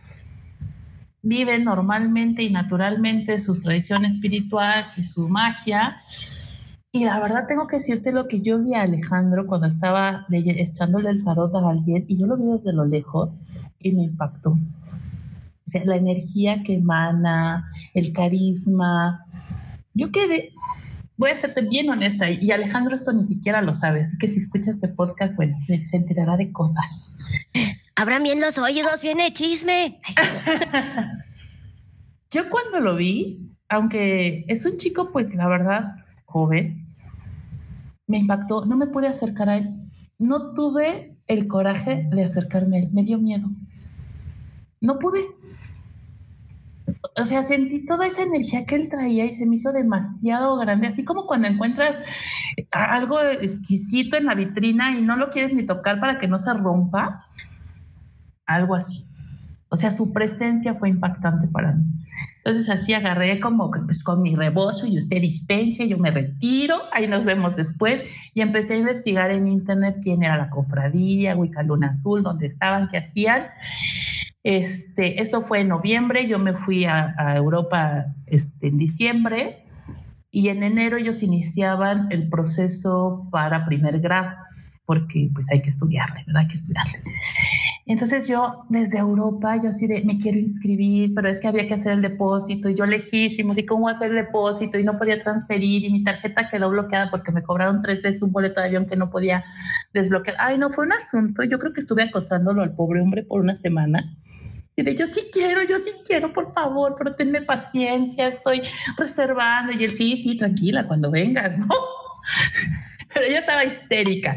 viven normalmente y naturalmente su tradición espiritual y su magia. Y la verdad tengo que decirte lo que yo vi a Alejandro cuando estaba echándole el tarot a alguien y yo lo vi desde lo lejos y me impactó. O sea, la energía que emana, el carisma. Yo quedé, voy a serte bien honesta, y Alejandro esto ni siquiera lo sabe, así que si escucha este podcast, bueno, se, enterará de cosas. Abran bien los oídos, viene chisme. Yo cuando lo vi, aunque es un chico, pues la verdad, joven, me impactó, no me pude acercar a él. No tuve el coraje de acercarme a él, me dio miedo. No pude o sea, sentí toda esa energía que él traía y se me hizo demasiado grande, así como cuando encuentras algo exquisito en la vitrina y no lo quieres ni tocar para que no se rompa, algo así. O sea, su presencia fue impactante para mí. Entonces así agarré como pues con mi rebozo y usted dispense, yo me retiro, ahí nos vemos después y empecé a investigar en internet quién era la cofradía, Luna Azul, dónde estaban, qué hacían Este, esto fue en noviembre, yo me fui a, Europa este, en diciembre y en enero ellos iniciaban el proceso para primer grado, porque pues hay que estudiarle, ¿verdad? Hay que estudiarle. Entonces yo desde Europa, yo así de, me quiero inscribir, pero es que había que hacer el depósito y yo lejísimo, y cómo hacer el depósito y no podía transferir y mi tarjeta quedó bloqueada porque me cobraron tres veces un boleto de avión que no podía desbloquear. Ay, no, fue un asunto. Yo creo que estuve acosándolo al pobre hombre por una semana. Y de yo sí quiero, yo sí quiero, por favor, pero tenme paciencia, estoy reservando. Y él, sí, sí, tranquila, cuando vengas, ¿no? Pero ella estaba histérica.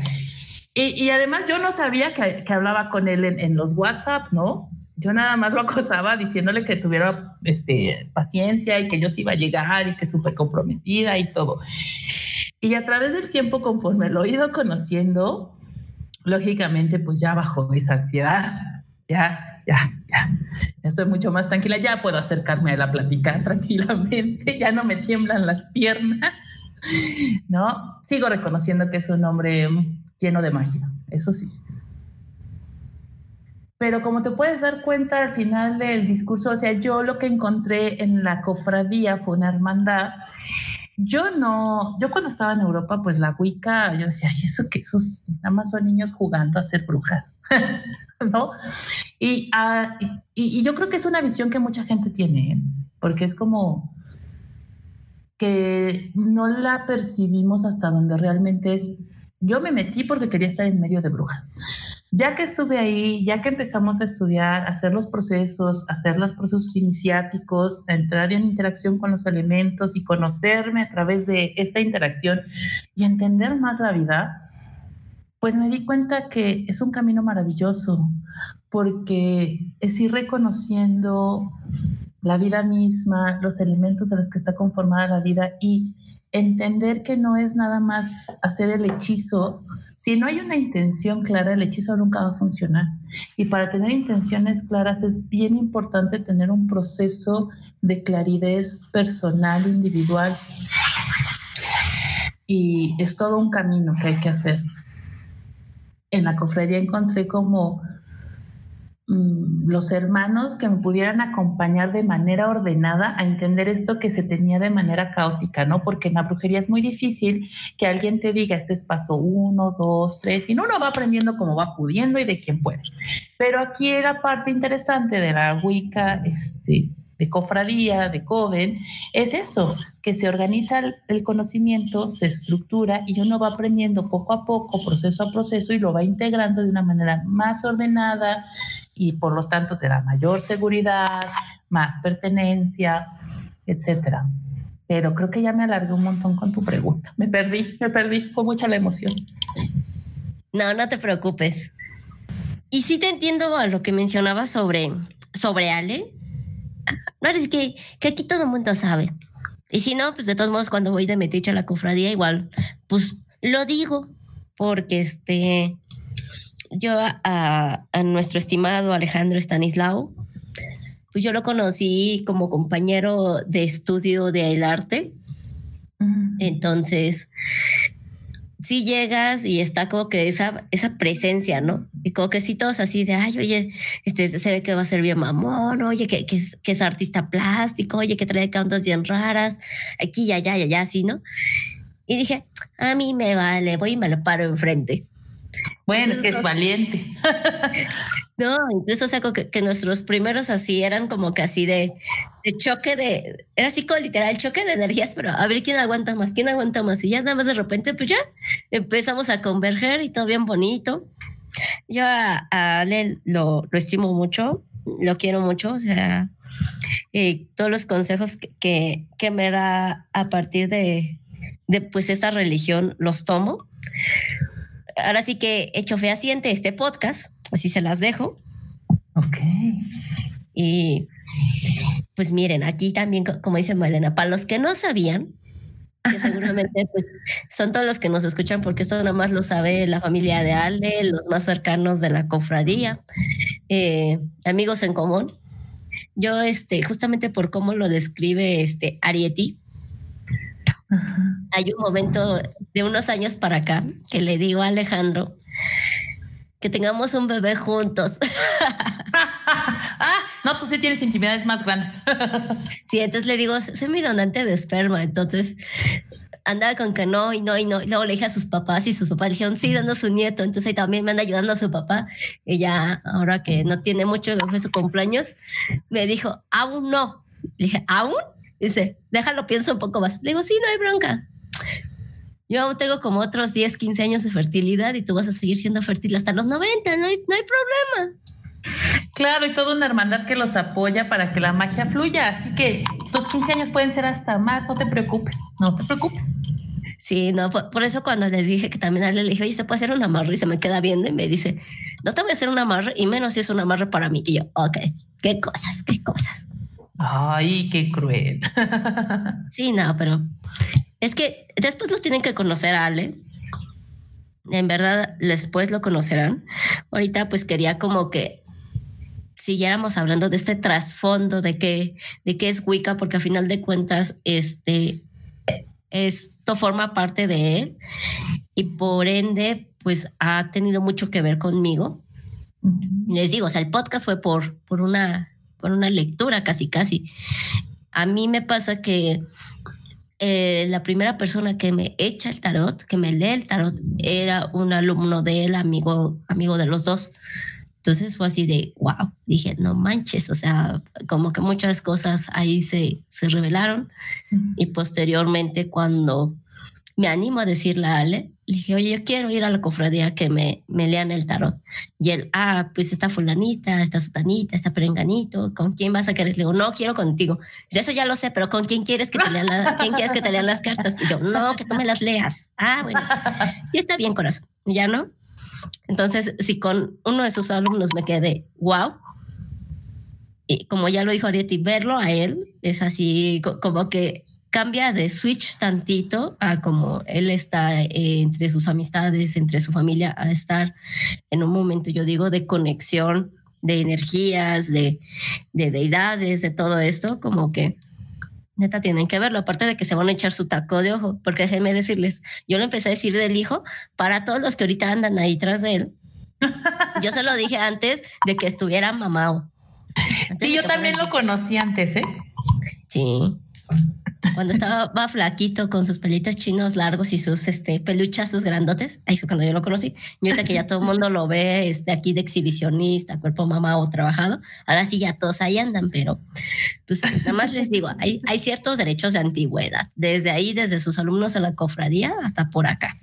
Y, además yo no sabía que, hablaba con él en, los WhatsApp, ¿no? Yo nada más lo acosaba diciéndole que tuviera este, paciencia y que yo sí iba a llegar y que súper comprometida y todo. Y a través del tiempo, conforme lo he ido conociendo, lógicamente pues ya bajó esa ansiedad, ya, ya, ya, estoy mucho más tranquila, ya puedo acercarme a la platicar tranquilamente, ya no me tiemblan las piernas, ¿no? Sigo reconociendo que es un hombre lleno de magia, eso sí. Pero como te puedes dar cuenta al final del discurso, o sea, yo lo que encontré en la cofradía fue una hermandad. Yo no, yo cuando estaba en Europa, pues la Wicca, yo decía, ay, eso que esos nada más son niños jugando a ser brujas, ¿no? Ah, y, y, yo creo que es una visión que mucha gente tiene, ¿eh? porque es como que no la percibimos hasta donde realmente es yo me metí porque quería estar en medio de brujas. Ya que estuve ahí, ya que empezamos a estudiar, hacer los procesos, hacer los procesos iniciáticos, entrar en interacción con los elementos y conocerme a través de esta interacción y entender más la vida, pues me di cuenta que es un camino maravilloso porque es ir reconociendo la vida misma, los elementos de los que está conformada la vida y entender que no es nada más hacer el hechizo. Si no hay una intención clara, el hechizo nunca va a funcionar. Y para tener intenciones claras es bien importante tener un proceso de claridad personal, individual. Y es todo un camino que hay que hacer. En la cofradía encontré como Mm, los hermanos que me pudieran acompañar de manera ordenada a entender esto que se tenía de manera caótica, ¿no? Porque en la brujería es muy difícil que alguien te diga, este es paso uno, dos, tres, y uno va aprendiendo como va pudiendo y de quién puede. Pero aquí era parte interesante de la Wicca, este, de cofradía, de coven, es eso, que se organiza el conocimiento, se estructura y uno va aprendiendo poco a poco, proceso a proceso y lo va integrando de una manera más ordenada, y por lo tanto te da mayor seguridad, más pertenencia, etcétera. Pero creo que ya me alargué un montón con tu pregunta. Me perdí, me perdí, fue mucha la emoción. No, no te preocupes. Y sí te entiendo a lo que mencionabas sobre, sobre Ale. No, es que, que aquí todo el mundo sabe. Y si no, pues de todos modos, cuando voy de metiche a la cofradía, igual, pues lo digo, porque este, yo a, nuestro estimado Alejandro Stanislao, pues yo lo conocí como compañero de estudio del arte. Entonces, si llegas y está como que esa, esa presencia, ¿no? Y como que sí todos así de, ay, oye, este, se ve que va a ser bien mamón, oye, que, que, es, que es artista plástico, oye, que trae cantas bien raras, aquí y allá y allá, así, ¿no? Y dije, a mí me vale, voy y me lo paro enfrente. Bueno, es que es valiente. No, incluso o sea, que, nuestros primeros así eran como que así de, choque de, era así como literal choque de energías, pero a ver quién aguanta más, quién aguanta más. Y ya nada más de repente, pues ya empezamos a converger y todo bien bonito. Yo a, Ale lo, lo, estimo mucho, lo quiero mucho, o sea, y todos los consejos que, que, me da a partir de, de pues esta religión los tomo ahora sí que hecho fehaciente este podcast, así se las dejo. Ok. Y pues miren, aquí también, como dice Malena, para los que no sabían, que seguramente pues, son todos los que nos escuchan, porque esto nada más lo sabe la familia de Ale, los más cercanos de la cofradía, eh, amigos en común. Yo, este, justamente por cómo lo describe este Arieti, hay un momento de unos años para acá que le digo a Alejandro que tengamos un bebé juntos. sí tienes intimidades más grandes. sí, entonces le digo, soy mi donante de esperma, entonces andaba con que no y no y no. Y luego le dije a sus papás y sus papás le dijeron, sí, dando su nieto. Entonces ahí también me anda ayudando a su papá. Ella, ahora que no tiene mucho, que fue su cumpleaños, me dijo, aún no. Le dije, ¿aún? Dice, déjalo, pienso un poco más. Le digo, sí, no hay bronca. Yo tengo como otros 10, 15 años de fertilidad y tú vas a seguir siendo fértil hasta los 90, no hay, no hay problema. Claro, y toda una hermandad que los apoya para que la magia fluya. Así que tus 15 años pueden ser hasta más, no te preocupes, no te preocupes. Sí, no, por, eso cuando les dije que también le dije, oye, ¿se puede hacer un amarre? Y se me queda viendo y me dice, no te voy a hacer un amarre y menos si es un amarre para mí. Y yo, ok, qué cosas, qué cosas. Ay, qué cruel. sí, no, pero es que después lo tienen que conocer a Ale. En verdad, después lo conocerán. Ahorita pues quería como que siguiéramos hablando de este trasfondo de qué, de qué es Wicca, porque a final de cuentas, este, esto forma parte de él y por ende, pues ha tenido mucho que ver conmigo. Les digo, o sea, el podcast fue por, por, una, por una lectura casi, casi. A mí me pasa que eh, la primera persona que me echa el tarot, que me lee el tarot, era un alumno de él, amigo, amigo de los dos. Entonces fue así de, wow, dije, no manches, o sea, como que muchas cosas ahí se, se revelaron. Y posteriormente cuando me animo a decirle a Ale, le dije, oye, yo quiero ir a la cofradía que me, me lean el tarot. Y él, ah, pues está fulanita, está sutanita, está perenganito, ¿con quién vas a querer? Le digo, no, quiero contigo. Dice, eso ya lo sé, pero ¿con quién quieres que te lean, ¿quién quieres que te lean las cartas? Y yo, no, que tú me las leas. Ah, bueno, sí está bien, corazón. Ya no. Entonces, si con uno de sus alumnos me quedé, wow, y como ya lo dijo Arieti, verlo a él es así como que cambia de switch tantito a como él está eh, entre sus amistades, entre su familia, a estar en un momento, yo digo, de conexión, de energías, de, de deidades, de todo esto, como que neta tienen que verlo, aparte de que se van a echar su taco de ojo, porque déjenme decirles, yo lo empecé a decir del hijo para todos los que ahorita andan ahí tras de él. Yo se lo dije antes de que estuviera mamado. sí, yo también lo conocí antes, ¿eh? Sí. Cuando estaba flaquito con sus pelitos chinos largos y sus este, peluchazos grandotes, ahí fue cuando yo lo conocí. Y ahorita que ya todo el mundo lo ve este, aquí de exhibicionista, cuerpo mamá o trabajado, ahora sí ya todos ahí andan, pero pues nada más les digo, hay, hay ciertos derechos de antigüedad, desde ahí, desde sus alumnos en la cofradía hasta por acá.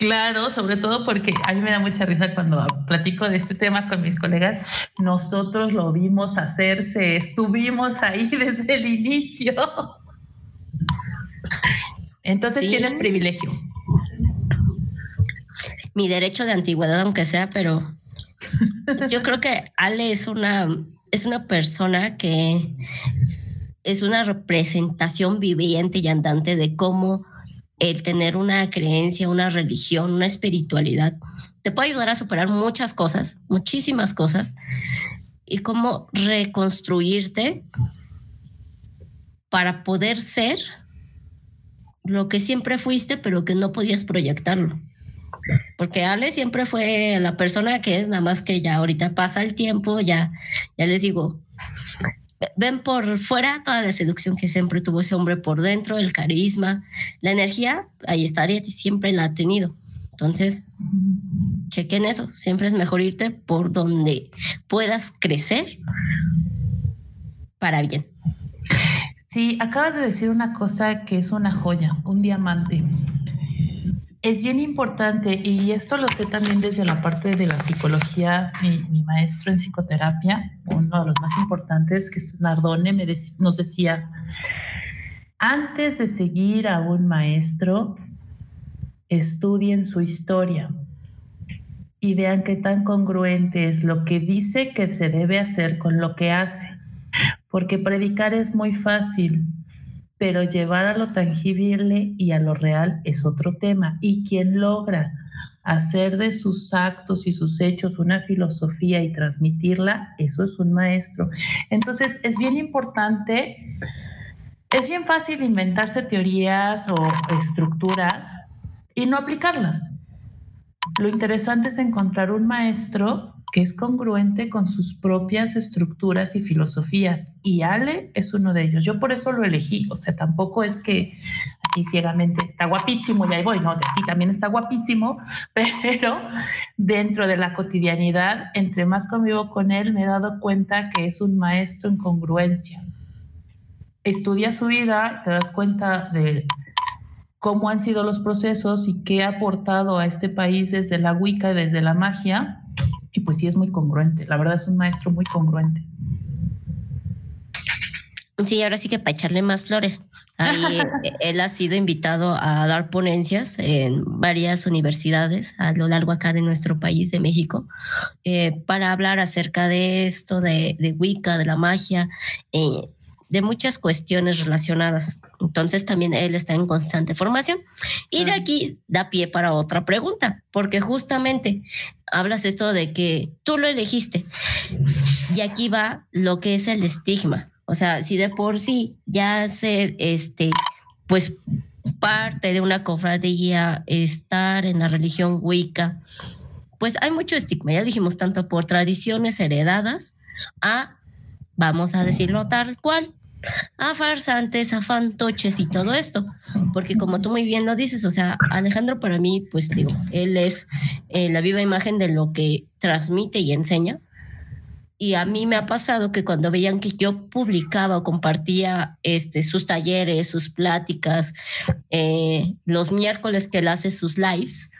Claro, sobre todo porque a mí me da mucha risa cuando platico de este tema con mis colegas. Nosotros lo vimos hacerse, estuvimos ahí desde el inicio. Entonces tienes privilegio. Mi derecho de antigüedad, aunque sea, pero yo creo que Ale es una, es una persona que es una representación viviente y andante de cómo el tener una creencia, una religión, una espiritualidad, te puede ayudar a superar muchas cosas, muchísimas cosas, y cómo reconstruirte para poder ser lo que siempre fuiste, pero que no podías proyectarlo. Porque Ale siempre fue la persona que es, nada más que ya ahorita pasa el tiempo, ya, ya les digo, ven por fuera toda la seducción que siempre tuvo ese hombre por dentro, el carisma, la energía, ahí estaría, siempre la ha tenido. Entonces, chequen eso, siempre es mejor irte por donde puedas crecer para bien. Sí, acabas de decir una cosa que es una joya, un diamante. Es bien importante, y esto lo sé también desde la parte de la psicología, mi, maestro en psicoterapia, uno de los más importantes, que es Nardone, me nos decía, antes de seguir a un maestro, estudien su historia y vean qué tan congruente es lo que dice que se debe hacer con lo que hace porque predicar es muy fácil, pero llevar a lo tangible y a lo real es otro tema. Y quien logra hacer de sus actos y sus hechos una filosofía y transmitirla, eso es un maestro. Entonces, es bien importante, es bien fácil inventarse teorías o estructuras y no aplicarlas. Lo interesante es encontrar un maestro que es congruente con sus propias estructuras y filosofías. Y Ale es uno de ellos. Yo por eso lo elegí. O sea, tampoco es que así ciegamente está guapísimo y ahí voy. No, o sea, sí, también está guapísimo, pero dentro de la cotidianidad, entre más convivo con él, me he dado cuenta que es un maestro en congruencia. Estudia su vida, te das cuenta de cómo han sido los procesos y qué ha aportado a este país desde la Wicca, desde la magia, y pues sí es muy congruente. La verdad es un maestro muy congruente. Sí, ahora sí que para echarle más flores. Ahí eh, él ha sido invitado a dar ponencias en varias universidades a lo largo acá de nuestro país, de México, eh, para hablar acerca de esto, de, de Wicca, de la magia, eh, de muchas cuestiones relacionadas. Entonces también él está en constante formación. Y de aquí da pie para otra pregunta, porque justamente hablas esto de que tú lo elegiste. Y aquí va lo que es el estigma. O sea, si de por sí ya ser este, pues parte de una cofradía, estar en la religión Wicca, pues hay mucho estigma, ya dijimos, tanto por tradiciones heredadas a, vamos a decirlo tal cual, a farsantes, a fantoches y todo esto. Porque como tú muy bien lo dices, o sea, Alejandro para mí, pues digo, él es eh, la viva imagen de lo que transmite y enseña. Y a mí me ha pasado que cuando veían que yo publicaba o compartía este, sus talleres, sus pláticas, eh, los miércoles que él hace sus lives,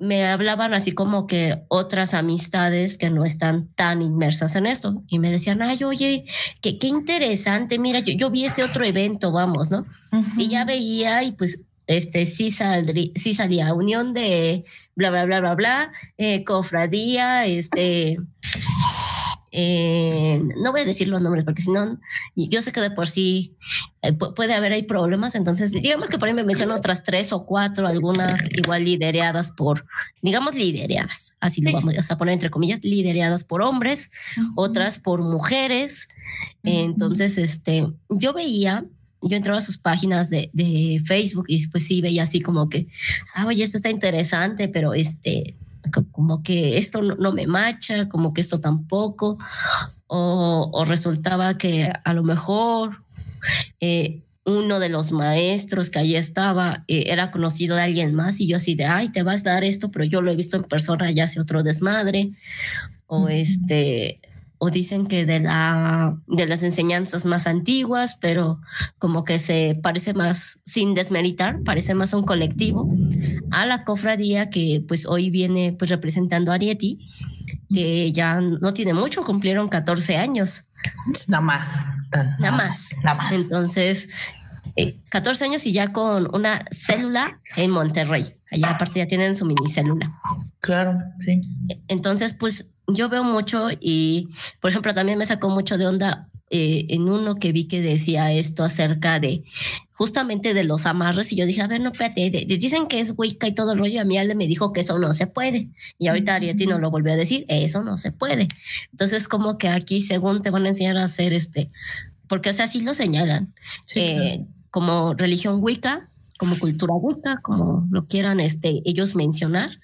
me hablaban así como que otras amistades que no están tan inmersas en esto y me decían, ay, oye, qué, qué interesante, mira, yo, yo vi este otro evento, vamos, ¿no? Y ya veía y pues este sí, saldrí, sí salía unión de bla, bla, bla, bla, bla, eh, cofradía, este eh, no voy a decir los nombres porque si no, yo sé que de por sí eh, puede haber ahí problemas, entonces digamos que por ahí me mencionan otras tres o cuatro, algunas igual lideradas por, digamos lideradas, así lo vamos a poner entre comillas, lideradas por hombres, otras por mujeres, entonces este, yo veía yo entraba a sus páginas de, de, Facebook y pues sí veía así como que, ah, oye, esto está interesante, pero este, como que esto no, me macha, como que esto tampoco, o, resultaba que a lo mejor eh, uno de los maestros que allí estaba eh, era conocido de alguien más y yo así de, ay, te vas a dar esto, pero yo lo he visto en persona, ya hace otro desmadre, o este, o dicen que de, la, de las enseñanzas más antiguas, pero como que se parece más, sin desmeritar, parece más a un colectivo, a la cofradía que pues hoy viene pues representando a Arieti, que ya no tiene mucho, cumplieron 14 años. Nada más. Nada, más. Nada más. Entonces, 14 eh, años y ya con una célula en Monterrey. Allá aparte ya tienen su minicélula. Claro, sí. Entonces, pues yo veo mucho y, por ejemplo, también me sacó mucho de onda eh, en uno que vi que decía esto acerca de justamente de los amarres y yo dije, a ver, no, espérate, dicen que es Wicca y todo el rollo, a mí Ale me dijo que eso no se puede y ahorita Arieti no lo volvió a decir, eso no se puede. Entonces, como que aquí según te van a enseñar a hacer este, porque o sea, sí lo señalan, eh, como religión Wicca, como cultura Wicca, como lo quieran este, ellos mencionar,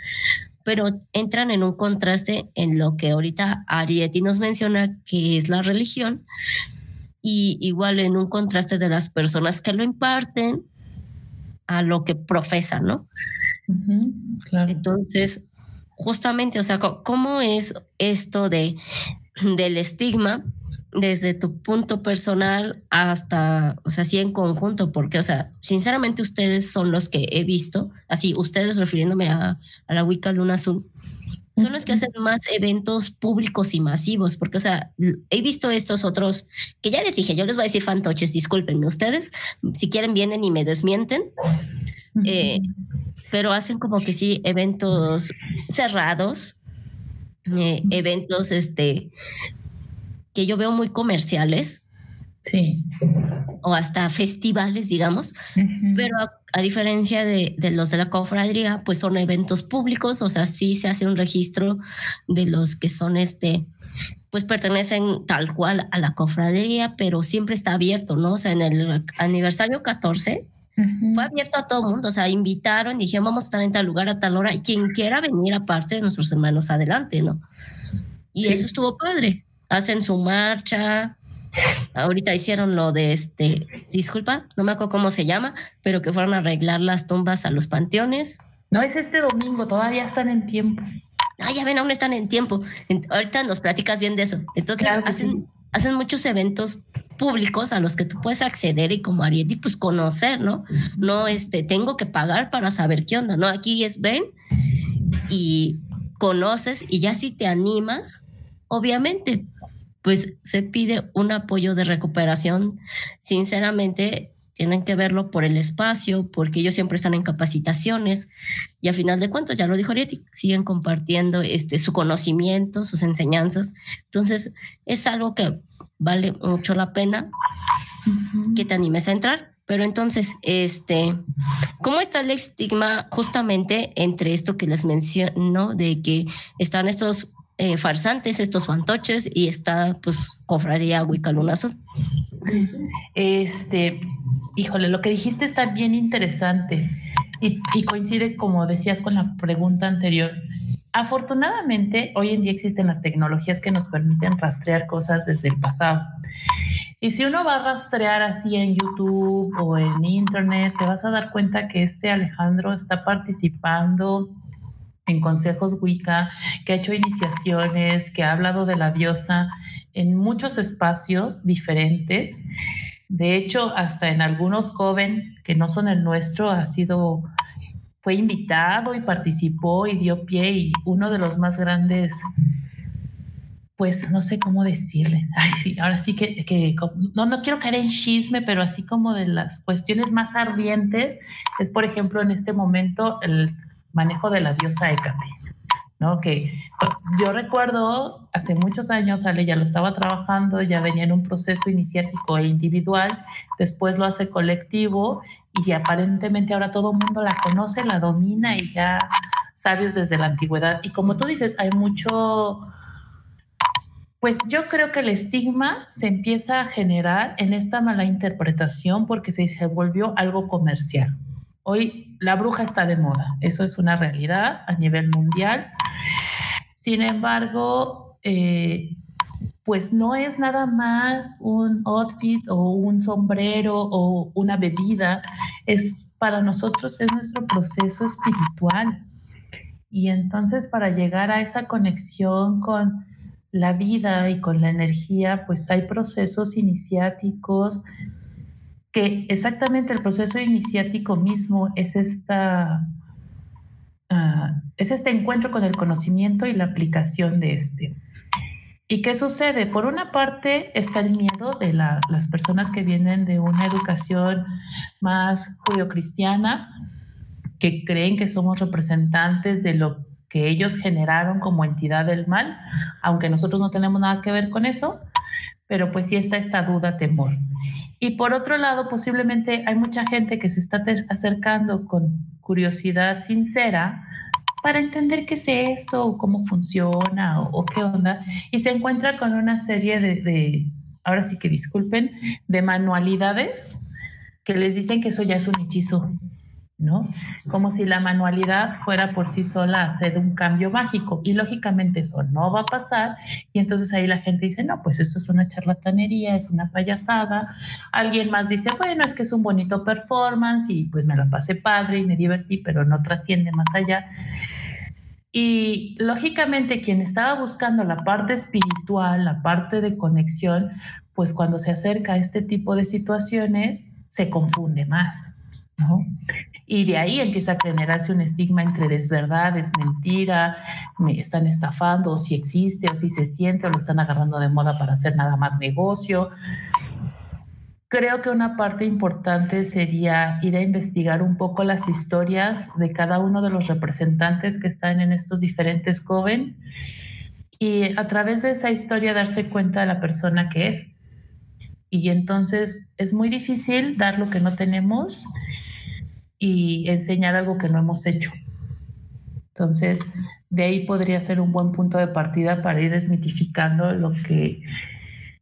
pero entran en un contraste en lo que ahorita Arieti nos menciona, que es la religión, y igual en un contraste de las personas que lo imparten a lo que profesan, ¿no? Entonces, justamente, o sea, ¿cómo es esto de, del estigma desde tu punto personal hasta, o sea, sí en conjunto, porque, o sea, sinceramente ustedes son los que he visto, así, ustedes refiriéndome a, la Wicca Luna Azul, son los que hacen más eventos públicos y masivos, porque, o sea, he visto estos otros, que ya les dije, yo les voy a decir fantoches, discúlpenme ustedes, si quieren vienen y me desmienten, eh, pero hacen como que sí, eventos cerrados, eh, eventos, este, que yo veo muy comerciales. Sí. O hasta festivales, digamos. Pero a, diferencia de, los de la cofradía, pues son eventos públicos, o sea, sí se hace un registro de los que son este, pues pertenecen tal cual a la cofradía, pero siempre está abierto, ¿no? O sea, en el aniversario 14 fue abierto a todo el mundo, o sea, invitaron, dijeron, vamos a estar en tal lugar a tal hora, y quien quiera venir aparte de nuestros hermanos, adelante, ¿no? Y eso estuvo padre. Hacen su marcha. Ahorita hicieron lo de este, disculpa, no me acuerdo cómo se llama, pero que fueron a arreglar las tumbas a los panteones. No es este domingo, todavía están en tiempo. Ah, ya ven, aún están en tiempo. Ahorita nos platicas bien de eso. Entonces hacen, hacen muchos eventos públicos a los que tú puedes acceder y como Arieti, pues conocer, ¿no? No, este, tengo que pagar para saber qué onda, ¿no? Aquí es ven y conoces y ya si te animas, obviamente, pues se pide un apoyo de recuperación. Sinceramente, tienen que verlo por el espacio, porque ellos siempre están en capacitaciones y a final de cuentas, ya lo dijo Arieti, siguen compartiendo este, su conocimiento, sus enseñanzas. Entonces, es algo que vale mucho la pena que te animes a entrar. Pero entonces, este, ¿cómo está el estigma justamente entre esto que les menciono, de que están estos eh, farsantes, estos fantoches, y está, pues, Cofradía Wicca Luna Azul? Este, híjole, lo que dijiste está bien interesante y, y coincide, como decías, con la pregunta anterior. Afortunadamente, hoy en día existen las tecnologías que nos permiten rastrear cosas desde el pasado. Y si uno va a rastrear así en YouTube o en Internet, te vas a dar cuenta que este Alejandro está participando en consejos Wicca, que ha hecho iniciaciones, que ha hablado de la diosa en muchos espacios diferentes. De hecho, hasta en algunos coven que no son el nuestro, ha sido fue invitado y participó y dio pie y uno de los más grandes, pues no sé cómo decirle, ahora sí que, que, no, no quiero caer en chisme, pero así como de las cuestiones más ardientes es, por ejemplo, en este momento el manejo de la diosa Hécate. ¿no? Que yo recuerdo hace muchos años, Ale ya lo estaba trabajando, ya venía en un proceso iniciático e individual, después lo hace colectivo y aparentemente ahora todo el mundo la conoce, la domina y ya sabios desde la antigüedad. Y como tú dices, hay mucho, pues yo creo que el estigma se empieza a generar en esta mala interpretación porque se, se volvió algo comercial. Hoy la bruja está de moda, eso es una realidad a nivel mundial. Sin embargo, eh, pues no es nada más un outfit o un sombrero o una bebida, es para nosotros es nuestro proceso espiritual. Y entonces para llegar a esa conexión con la vida y con la energía, pues hay procesos iniciáticos que exactamente el proceso iniciático mismo es esta uh, es este encuentro con el conocimiento y la aplicación de este. ¿Y qué sucede? Por una parte está el miedo de las personas que vienen de una educación más judio-cristiana, que creen que somos representantes de lo que ellos generaron como entidad del mal, aunque nosotros no tenemos nada que ver con eso, pero pues sí está esta duda, temor. Y por otro lado, posiblemente hay mucha gente que se está acercando con curiosidad sincera para entender qué es esto, o cómo funciona, o, qué onda, y se encuentra con una serie de, de, ahora sí que disculpen, de manualidades que les dicen que eso ya es un hechizo ¿no? Como si la manualidad fuera por sí sola hacer un cambio mágico y lógicamente eso no va a pasar y entonces ahí la gente dice, no, pues esto es una charlatanería, es una payasada. Alguien más dice, bueno, es que es un bonito performance y pues me la pasé padre y me divertí, pero no trasciende más allá. Y lógicamente quien estaba buscando la parte espiritual, la parte de conexión, pues cuando se acerca a este tipo de situaciones, se confunde más. ¿no? Y de ahí empieza a generarse un estigma entre desverdad, es mentira, me están estafando, o si existe, o si se siente, o lo están agarrando de moda para hacer nada más negocio. Creo que una parte importante sería ir a investigar un poco las historias de cada uno de los representantes que están en estos diferentes coven y a través de esa historia darse cuenta de la persona que es. Y entonces es muy difícil dar lo que no tenemos y enseñar algo que no hemos hecho. Entonces, de ahí podría ser un buen punto de partida para ir desmitificando lo que,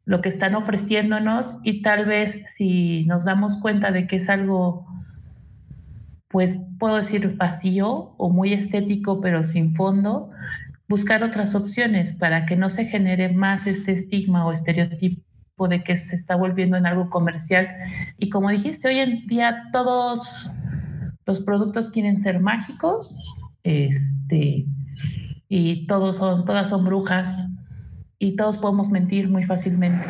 lo que están ofreciéndonos y tal vez si nos damos cuenta de que es algo, pues puedo decir vacío o muy estético pero sin fondo, buscar otras opciones para que no se genere más este estigma o estereotipo de que se está volviendo en algo comercial. Y como dijiste, hoy en día todos los productos quieren ser mágicos, este, y todos son, todas son brujas, y todos podemos mentir muy fácilmente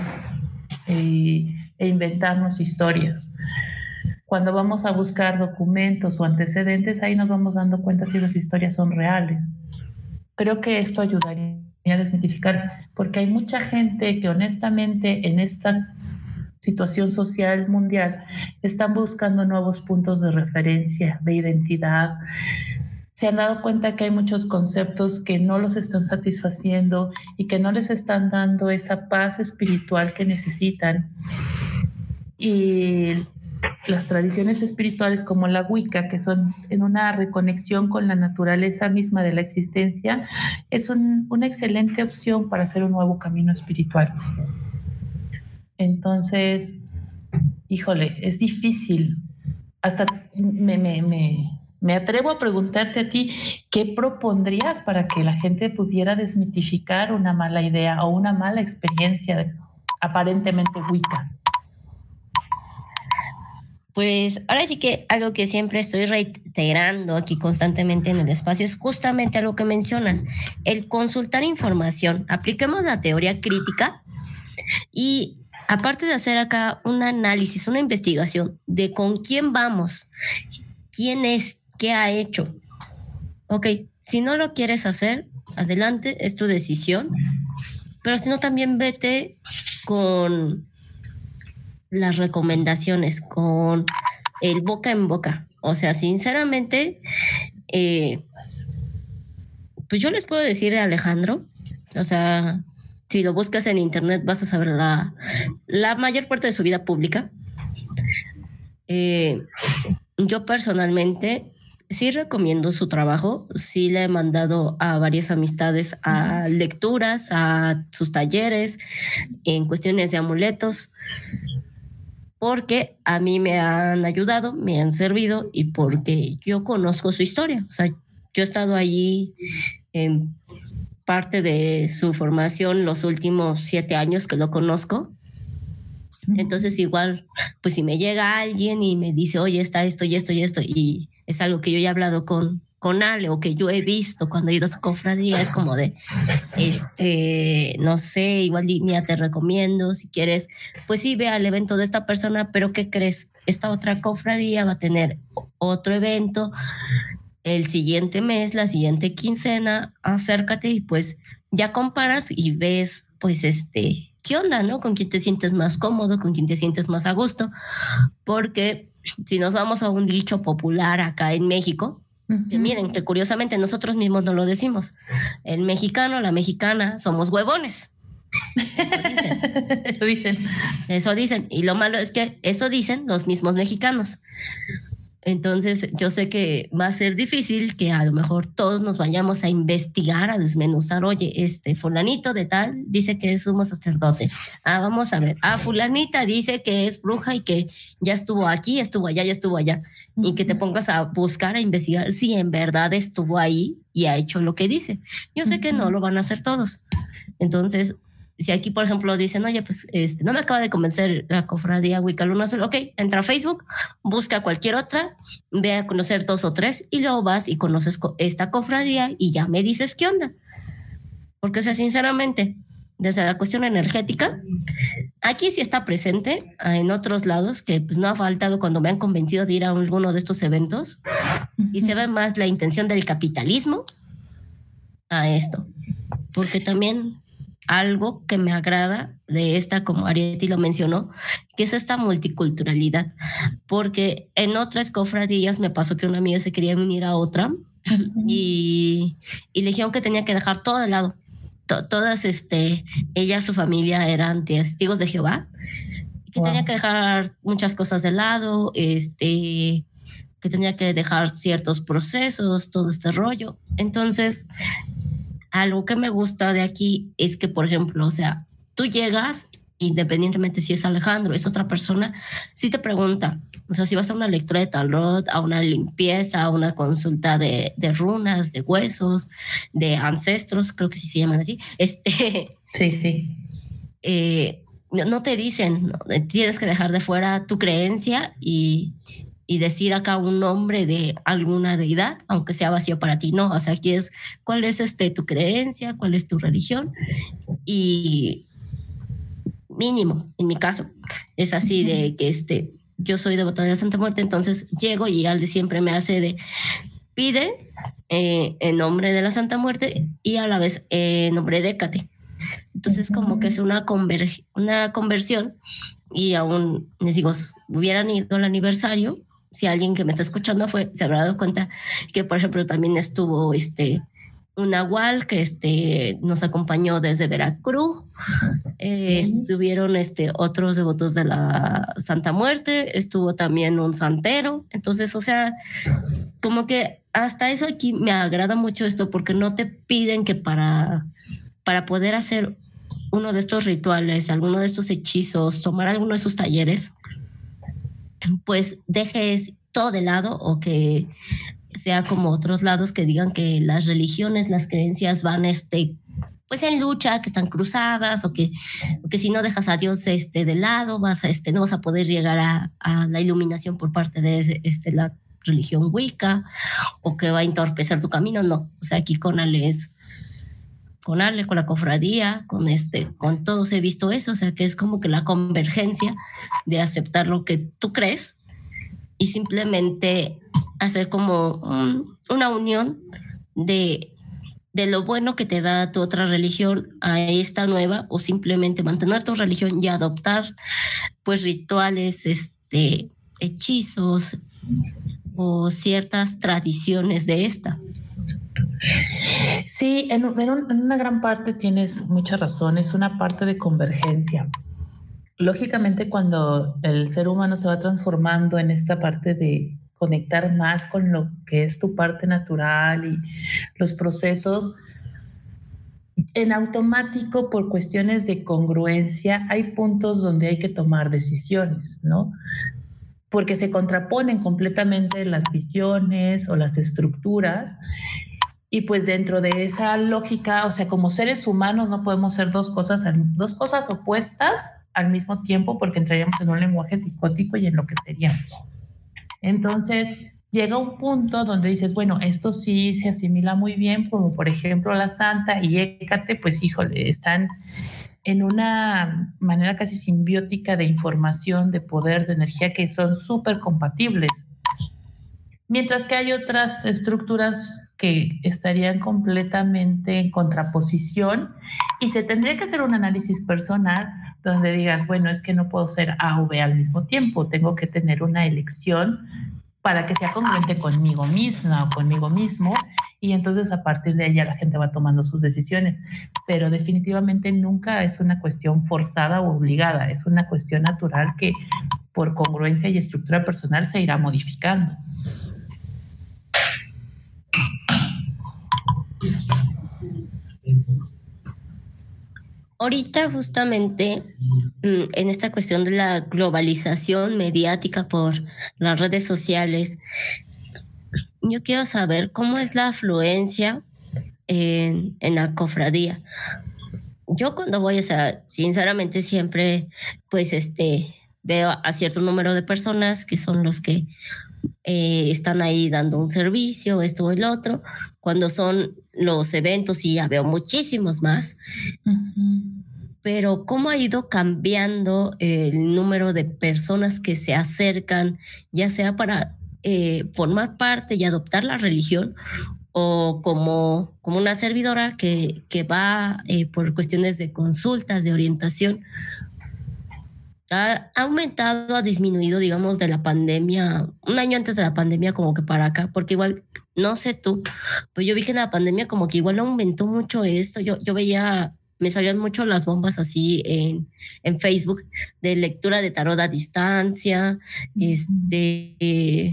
e, e inventarnos historias. Cuando vamos a buscar documentos o antecedentes, ahí nos vamos dando cuenta si las historias son reales. Creo que esto ayudaría a desmitificar, porque hay mucha gente que honestamente en esta situación social mundial están buscando nuevos puntos de referencia, de identidad. Se han dado cuenta que hay muchos conceptos que no los están satisfaciendo y que no les están dando esa paz espiritual que necesitan. Y las tradiciones espirituales como la Wicca, que son en una reconexión con la naturaleza misma de la existencia, es una excelente opción para hacer un nuevo camino espiritual. Entonces, híjole, es difícil. Hasta me, me atrevo a preguntarte a ti, ¿qué propondrías para que la gente pudiera desmitificar una mala idea o una mala experiencia aparentemente Wicca? Pues ahora sí que algo que siempre estoy reiterando aquí constantemente en el espacio es justamente algo que mencionas, el consultar información. Apliquemos la teoría crítica y aparte de hacer acá un análisis, una investigación de con quién vamos, quién es, qué ha hecho. Ok, si no lo quieres hacer, adelante, es tu decisión, pero si no, también vete con las recomendaciones, con el boca en boca. O sea, sinceramente, eh, pues yo les puedo decir a Alejandro, o sea, si lo buscas en internet vas a saber la, la mayor parte de su vida pública. Eh, yo personalmente sí recomiendo su trabajo, sí le he mandado a varias amistades a lecturas, a sus talleres, en cuestiones de amuletos porque a mí me han ayudado, me han servido y porque yo conozco su historia. O sea, yo he estado allí en parte de su formación los últimos siete años que lo conozco. Entonces igual, pues si me llega alguien y me dice, oye, está esto y esto y esto, y es algo que yo ya he hablado con, con Ale o que yo he visto cuando he ido a su cofradía, es como de, este, no sé, igual mira, te recomiendo, si quieres, pues sí, ve al evento de esta persona, pero ¿qué crees? Esta otra cofradía va a tener otro evento el siguiente mes, la siguiente quincena, acércate y pues ya comparas y ves, pues este, ¿qué onda, no? Con quién te sientes más cómodo, con quién te sientes más a gusto, porque si nos vamos a un dicho popular acá en México, que miren, que curiosamente nosotros mismos no lo decimos. El mexicano, la mexicana, somos huevones. Eso dicen. eso dicen. Eso dicen. Y lo malo es que eso dicen los mismos mexicanos. Entonces, yo sé que va a ser difícil que a lo mejor todos nos vayamos a investigar, a desmenuzar, oye, este fulanito de tal dice que es sumo sacerdote. Ah, vamos a ver. Ah, fulanita dice que es bruja y que ya estuvo aquí, estuvo allá, ya estuvo allá. Y que te pongas a buscar, a investigar si en verdad estuvo ahí y ha hecho lo que dice. Yo sé que no lo van a hacer todos. Entonces, si aquí, por ejemplo, dicen, oye, pues este, no me acaba de convencer la cofradía Wicca Luna Azul, ok, entra a Facebook, busca cualquier otra, ve a conocer dos o tres y luego vas y conoces esta cofradía y ya me dices qué onda. Porque, o sea, sinceramente, desde la cuestión energética, aquí sí está presente, en otros lados, que pues no ha faltado cuando me han convencido de ir a alguno de estos eventos, y se ve más la intención del capitalismo a esto. Porque también algo que me agrada de esta, como Arieti lo mencionó, que es esta multiculturalidad, porque en otras cofradías me pasó que una amiga se quería unir a otra y, y le dijeron que tenía que dejar todo de lado. todas, este, ella, su familia eran testigos de Jehová, que tenía que dejar muchas cosas de lado, este, que tenía que dejar ciertos procesos, todo este rollo. Entonces, algo que me gusta de aquí es que, por ejemplo, o sea, tú llegas independientemente si es Alejandro, es otra persona, si te pregunta, o sea, si vas a una lectura de tarot, a una limpieza, a una consulta de, de runas, de huesos, de ancestros, creo que sí se llaman así, este... Sí, sí. Eh, no te dicen, tienes que dejar de fuera tu creencia y, y decir acá un nombre de alguna deidad, aunque sea vacío para ti, no, o sea, aquí es cuál es este tu creencia, cuál es tu religión y mínimo, en mi caso, es así de que este yo soy devota de la Santa Muerte, entonces llego y Alde siempre me hace de pide eh, en nombre de la Santa Muerte y a la vez en nombre de Hécate. Entonces, como que es una, una conversión y aún les digo, hubieran ido al aniversario, si alguien que me está escuchando fue, se habrá dado cuenta que, por ejemplo, también estuvo este, un Nahual que este, nos acompañó desde Veracruz. Eh, estuvieron este, otros devotos de la Santa Muerte, estuvo también un santero. Entonces, o sea, como que hasta eso aquí me agrada mucho esto porque no te piden que para, para poder hacer uno de estos rituales, alguno de estos hechizos, tomar alguno de esos talleres, pues dejes todo de lado o que sea como otros lados que digan que las religiones, las creencias van este pues en lucha, que están cruzadas o que, que si no dejas a Dios este de lado, vas a este no vas a poder llegar a, la iluminación por parte de este la religión Wicca o que va a entorpecer tu camino, no, o sea, aquí con Ale es con Ale, con la cofradía, con este, con todos he visto eso, o sea que es como que la convergencia de aceptar lo que tú crees y simplemente hacer como una unión de, de lo bueno que te da tu otra religión a esta nueva o simplemente mantener tu religión y adoptar pues rituales, este, hechizos o ciertas tradiciones de esta. Sí, en, una gran parte tienes mucha razón, es una parte de convergencia. Lógicamente, cuando el ser humano se va transformando en esta parte de conectar más con lo que es tu parte natural y los procesos, en automático, por cuestiones de congruencia, hay puntos donde hay que tomar decisiones, ¿no? Porque se contraponen completamente las visiones o las estructuras y pues dentro de esa lógica, o sea, como seres humanos no podemos ser dos cosas, dos cosas opuestas al mismo tiempo porque entraríamos en un lenguaje psicótico y en lo que seríamos. Entonces, llega un punto donde dices, bueno, esto sí se asimila muy bien, como por ejemplo la Santa y Écate, pues híjole, están en una manera casi simbiótica de información, de poder, de energía que son súper compatibles. Mientras que hay otras estructuras que estarían completamente en contraposición y se tendría que hacer un análisis personal donde digas, bueno, es que no puedo ser A o B al mismo tiempo, tengo que tener una elección para que sea congruente conmigo misma o conmigo mismo y entonces a partir de ella la gente va tomando sus decisiones, pero definitivamente nunca es una cuestión forzada o obligada, es una cuestión natural que por congruencia y estructura personal se irá modificando. Ahorita justamente mm, en esta cuestión de la globalización mediática por las redes sociales, yo quiero saber cómo es la afluencia en, la cofradía. Yo cuando voy, o sea, sinceramente siempre, pues, este, veo a cierto número de personas que son los que eh, están ahí dando un servicio, esto o el otro. Cuando son los eventos, y ya veo muchísimos más. Pero cómo ha ido cambiando el número de personas que se acercan, ya sea para eh, formar parte y adoptar la religión o como, como una servidora que, que va eh, por cuestiones de consultas, de orientación, ha aumentado, ha disminuido, digamos, de la pandemia, un año antes de la pandemia como que para acá, porque igual, no sé tú, pues yo vi que en la pandemia como que igual aumentó mucho esto, yo, yo veía, me salían mucho las bombas así en, en Facebook de lectura de tarot a distancia, este,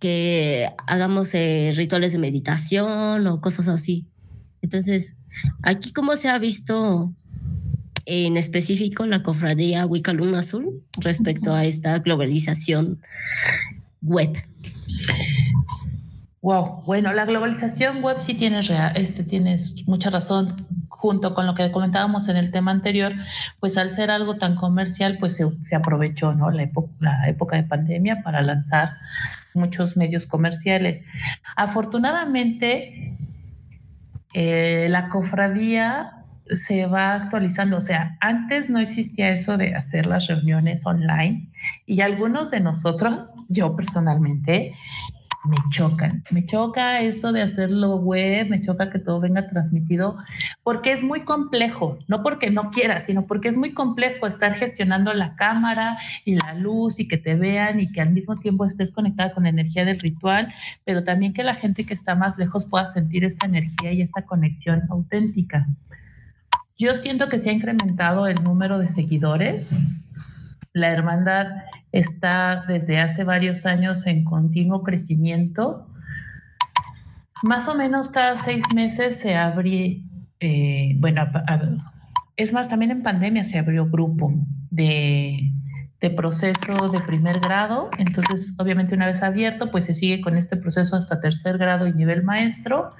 que hagamos eh, rituales de meditación o cosas así. Entonces, aquí cómo se ha visto en específico la cofradía Wicca Luna Azul respecto a esta globalización web. Wow, bueno, la globalización web sí tienes, este, tienes mucha razón, junto con lo que comentábamos en el tema anterior, pues al ser algo tan comercial, pues se, aprovechó ¿no? la, la época de pandemia para lanzar muchos medios comerciales. Afortunadamente, eh, la cofradía se va actualizando, o sea, antes no existía eso de hacer las reuniones online y algunos de nosotros, yo personalmente, me chocan. Me choca esto de hacerlo web, me choca que todo venga transmitido, porque es muy complejo, no porque no quiera, sino porque es muy complejo estar gestionando la cámara y la luz y que te vean y que al mismo tiempo estés conectada con la energía del ritual, pero también que la gente que está más lejos pueda sentir esta energía y esta conexión auténtica. Yo siento que se ha incrementado el número de seguidores. La hermandad está desde hace varios años en continuo crecimiento. Más o menos cada seis meses se abre, eh, bueno, es más, también en pandemia se abrió grupo de, de proceso de primer grado. Entonces, obviamente una vez abierto, pues se sigue con este proceso hasta tercer grado y nivel maestro.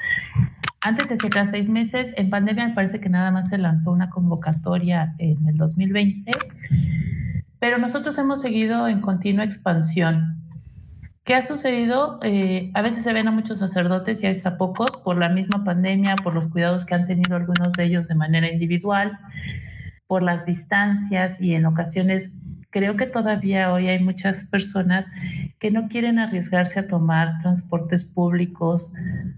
Antes se hacía cada seis meses. En pandemia me parece que nada más se lanzó una convocatoria en el 2020 pero nosotros hemos seguido en continua expansión. ¿Qué ha sucedido? Eh, a veces se ven a muchos sacerdotes y a veces a pocos por la misma pandemia, por los cuidados que han tenido algunos de ellos de manera individual, por las distancias y en ocasiones creo que todavía hoy hay muchas personas que no quieren arriesgarse a tomar transportes públicos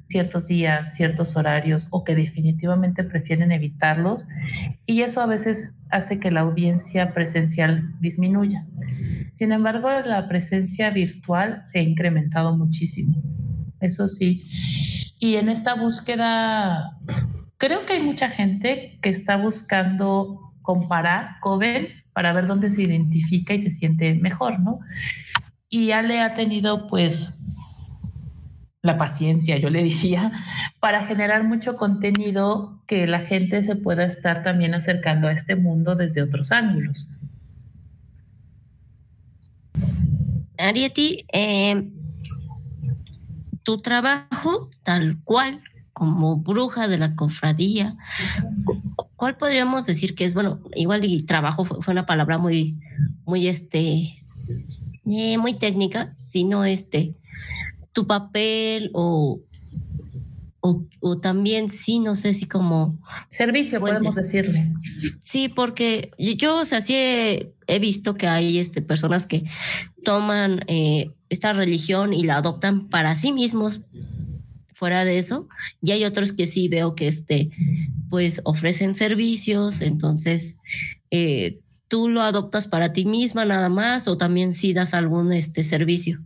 ciertos días, ciertos horarios o que definitivamente prefieren evitarlos y eso a veces hace que la audiencia presencial disminuya. Sin embargo, la presencia virtual se ha incrementado muchísimo. Eso sí. Y en esta búsqueda, creo que hay mucha gente que está buscando comparar Coven para ver dónde se identifica y se siente mejor, ¿no? Y Ale ha tenido pues la paciencia, yo le diría, para generar mucho contenido que la gente se pueda estar también acercando a este mundo desde otros ángulos. Arieti, eh, tu trabajo tal cual como bruja de la cofradía. ¿Cuál podríamos decir que es, bueno, igual y trabajo fue, una palabra muy, muy, este, eh, muy técnica, sino este, tu papel o, o, también sí, no sé si como... Servicio, podemos decirle. Sí, porque yo, o sea, sí he, visto que hay este, personas que toman eh, esta religión y la adoptan para sí mismos, fuera de eso. Y hay otros que sí veo que este, pues ofrecen servicios, entonces eh, tú lo adoptas para ti misma nada más o también si das algún este servicio.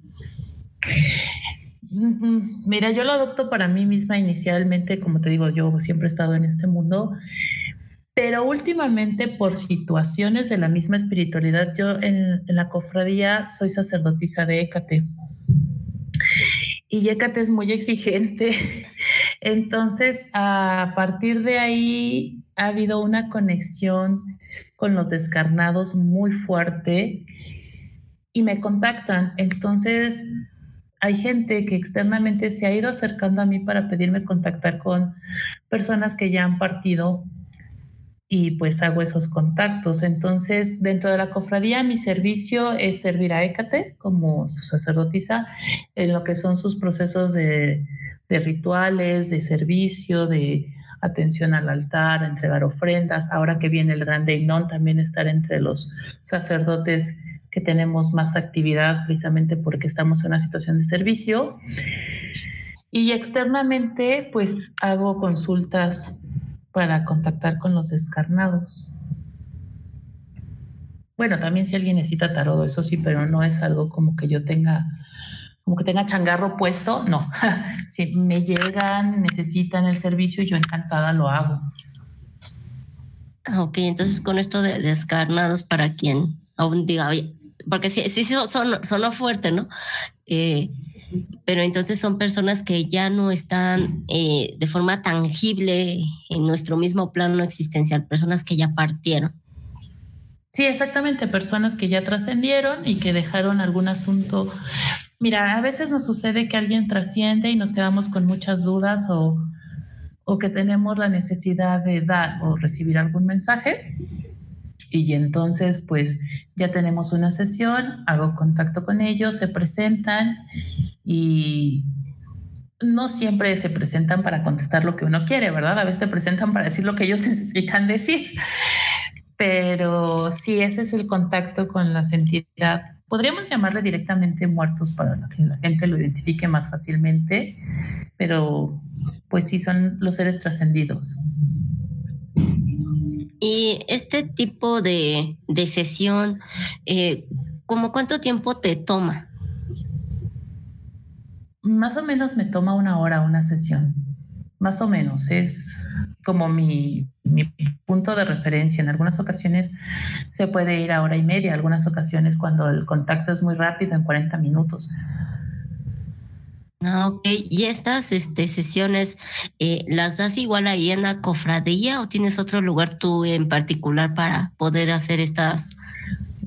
Mira, yo lo adopto para mí misma inicialmente, como te digo, yo siempre he estado en este mundo, pero últimamente por situaciones de la misma espiritualidad, yo en, en la cofradía soy sacerdotisa de Écate y Yécate es muy exigente. Entonces, a partir de ahí ha habido una conexión con los descarnados muy fuerte y me contactan. Entonces, hay gente que externamente se ha ido acercando a mí para pedirme contactar con personas que ya han partido y pues hago esos contactos. Entonces, dentro de la cofradía, mi servicio es servir a Écate como su sacerdotisa en lo que son sus procesos de, rituales, de servicio, de atención al altar, entregar ofrendas. Ahora que viene el Gran Deinón, también estar entre los sacerdotes que tenemos más actividad precisamente porque estamos en una situación de servicio. Y externamente, pues hago consultas para contactar con los descarnados. Bueno, también si alguien necesita tarot, eso sí, pero no es algo como que yo tenga, como que tenga changarro puesto, no. si me llegan, necesitan el servicio, yo encantada lo hago. Ah, ok, entonces con esto de descarnados, para quien aún diga, porque sí, sí, son, sonó fuerte, ¿no? Eh, pero entonces son personas que ya no están eh, de forma tangible en nuestro mismo plano existencial, personas que ya partieron. Sí, exactamente, personas que ya trascendieron y que dejaron algún asunto. Mira, a veces nos sucede que alguien trasciende y nos quedamos con muchas dudas o, o que tenemos la necesidad de dar o recibir algún mensaje. Y entonces, pues ya tenemos una sesión, hago contacto con ellos, se presentan y no siempre se presentan para contestar lo que uno quiere, ¿verdad? A veces se presentan para decir lo que ellos necesitan decir. Pero sí, ese es el contacto con la entidad. Podríamos llamarle directamente muertos para que la gente lo identifique más fácilmente, pero pues sí son los seres trascendidos. Y este tipo de, sesión, eh, ¿cómo cuánto tiempo te toma? Más o menos me toma una hora una sesión. Más o menos. Es como mi, punto de referencia. En algunas ocasiones se puede ir a hora y media, algunas ocasiones cuando el contacto es muy rápido, en 40 minutos. Ah, ok. ¿Y estas este, sesiones eh, las das igual ahí en la cofradía o tienes otro lugar tú en particular para poder hacer estas,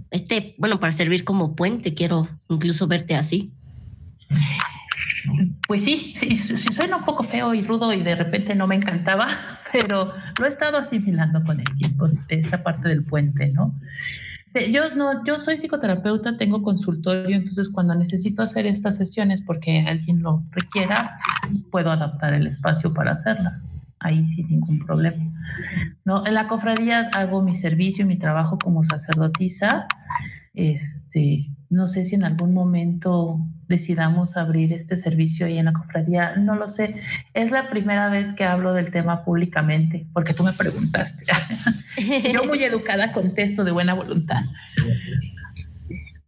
este, bueno, para servir como puente? Quiero incluso verte así. Pues sí, sí, sí, suena un poco feo y rudo y de repente no me encantaba, pero lo he estado asimilando con el tiempo, de esta parte del puente, ¿no? Yo no, yo soy psicoterapeuta, tengo consultorio, entonces cuando necesito hacer estas sesiones porque alguien lo requiera, puedo adaptar el espacio para hacerlas. Ahí sin ningún problema. No, en la cofradía hago mi servicio, mi trabajo como sacerdotisa. Este, no sé si en algún momento decidamos abrir este servicio ahí en la cofradía, no lo sé. Es la primera vez que hablo del tema públicamente, porque tú me preguntaste. Yo muy educada contesto de buena voluntad.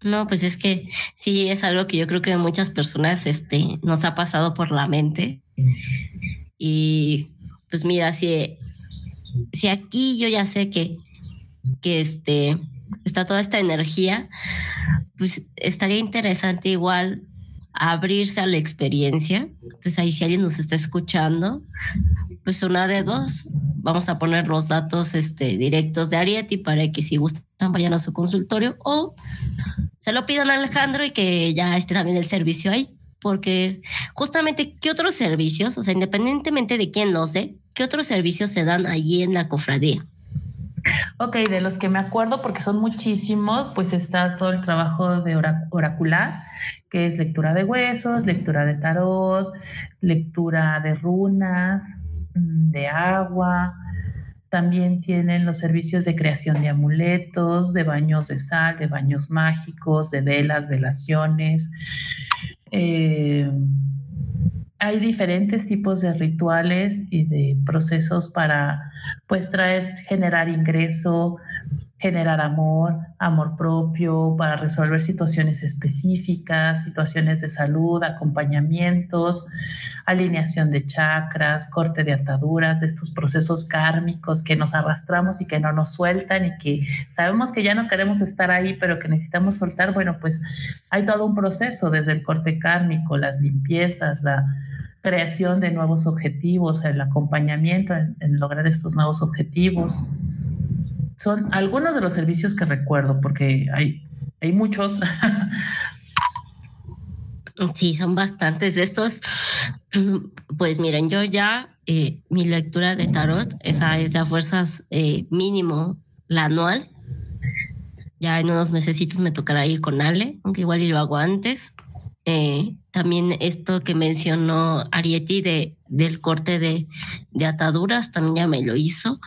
No, pues es que sí es algo que yo creo que muchas personas este, nos ha pasado por la mente. Y pues mira, si, si aquí yo ya sé que, que este, está toda esta energía, pues estaría interesante igual abrirse a la experiencia. Entonces ahí si alguien nos está escuchando, pues una de dos, vamos a poner los datos este, directos de Arieti para que si gustan vayan a su consultorio o se lo pidan a Alejandro y que ya esté también el servicio ahí. Porque justamente, ¿qué otros servicios? O sea, independientemente de quién lo sé, ¿qué otros servicios se dan allí en la cofradía? Ok, de los que me acuerdo, porque son muchísimos, pues está todo el trabajo de oracular, que es lectura de huesos, lectura de tarot, lectura de runas, mm, de agua. También tienen los servicios de creación de amuletos, de baños de sal, de baños mágicos, de velas, velaciones. Eh, hay diferentes tipos de rituales y de procesos para pues traer, generar ingreso, generar amor, amor propio, para resolver situaciones específicas, situaciones de salud, acompañamientos, alineación de chakras, corte de ataduras, de estos procesos kármicos que nos arrastramos y que no nos sueltan y que sabemos que ya no queremos estar ahí, pero que necesitamos soltar. Bueno, pues hay todo un proceso desde el corte kármico, las limpiezas, la creación de nuevos objetivos, el acompañamiento en, lograr estos nuevos objetivos. Son algunos de los servicios que recuerdo, porque hay, hay muchos. Sí, son bastantes de estos. Pues miren, yo ya eh, mi lectura de tarot, esa es a fuerzas eh, mínimo la anual. Ya en unos mesecitos me tocará ir con Ale, aunque igual y lo hago antes. Eh, también esto que mencionó Arieti de, del corte de, ataduras, también ya me lo hizo.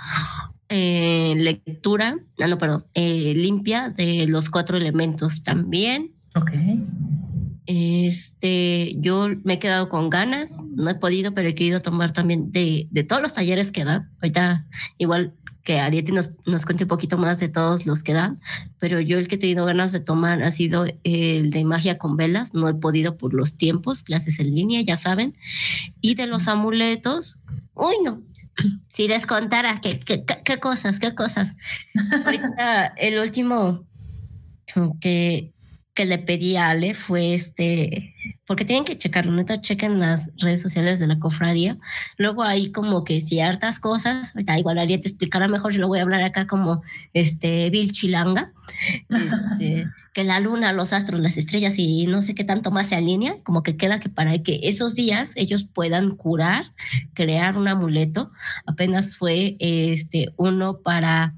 Eh, lectura, no, no, perdón, eh, limpia de los cuatro elementos también. Ok. Este, yo me he quedado con ganas, no he podido, pero he querido tomar también de, de todos los talleres que dan. Ahorita igual que Arieti nos, nos cuente un poquito más de todos los que dan, pero yo el que he tenido ganas de tomar ha sido el de magia con velas, no he podido por los tiempos, clases en línea, ya saben, y de los amuletos, uy no, si les contara qué, qué, qué cosas, qué cosas. Ahorita el último que que le pedí a Ale fue este, porque tienen que checarlo, neta, chequen las redes sociales de la cofradía. Luego hay como que ciertas cosas, igual Ariel te explicará mejor, yo lo voy a hablar acá como este Bill Chilanga, este, que la luna, los astros, las estrellas y no sé qué tanto más se alinea, como que queda que para que esos días ellos puedan curar, crear un amuleto. Apenas fue este uno para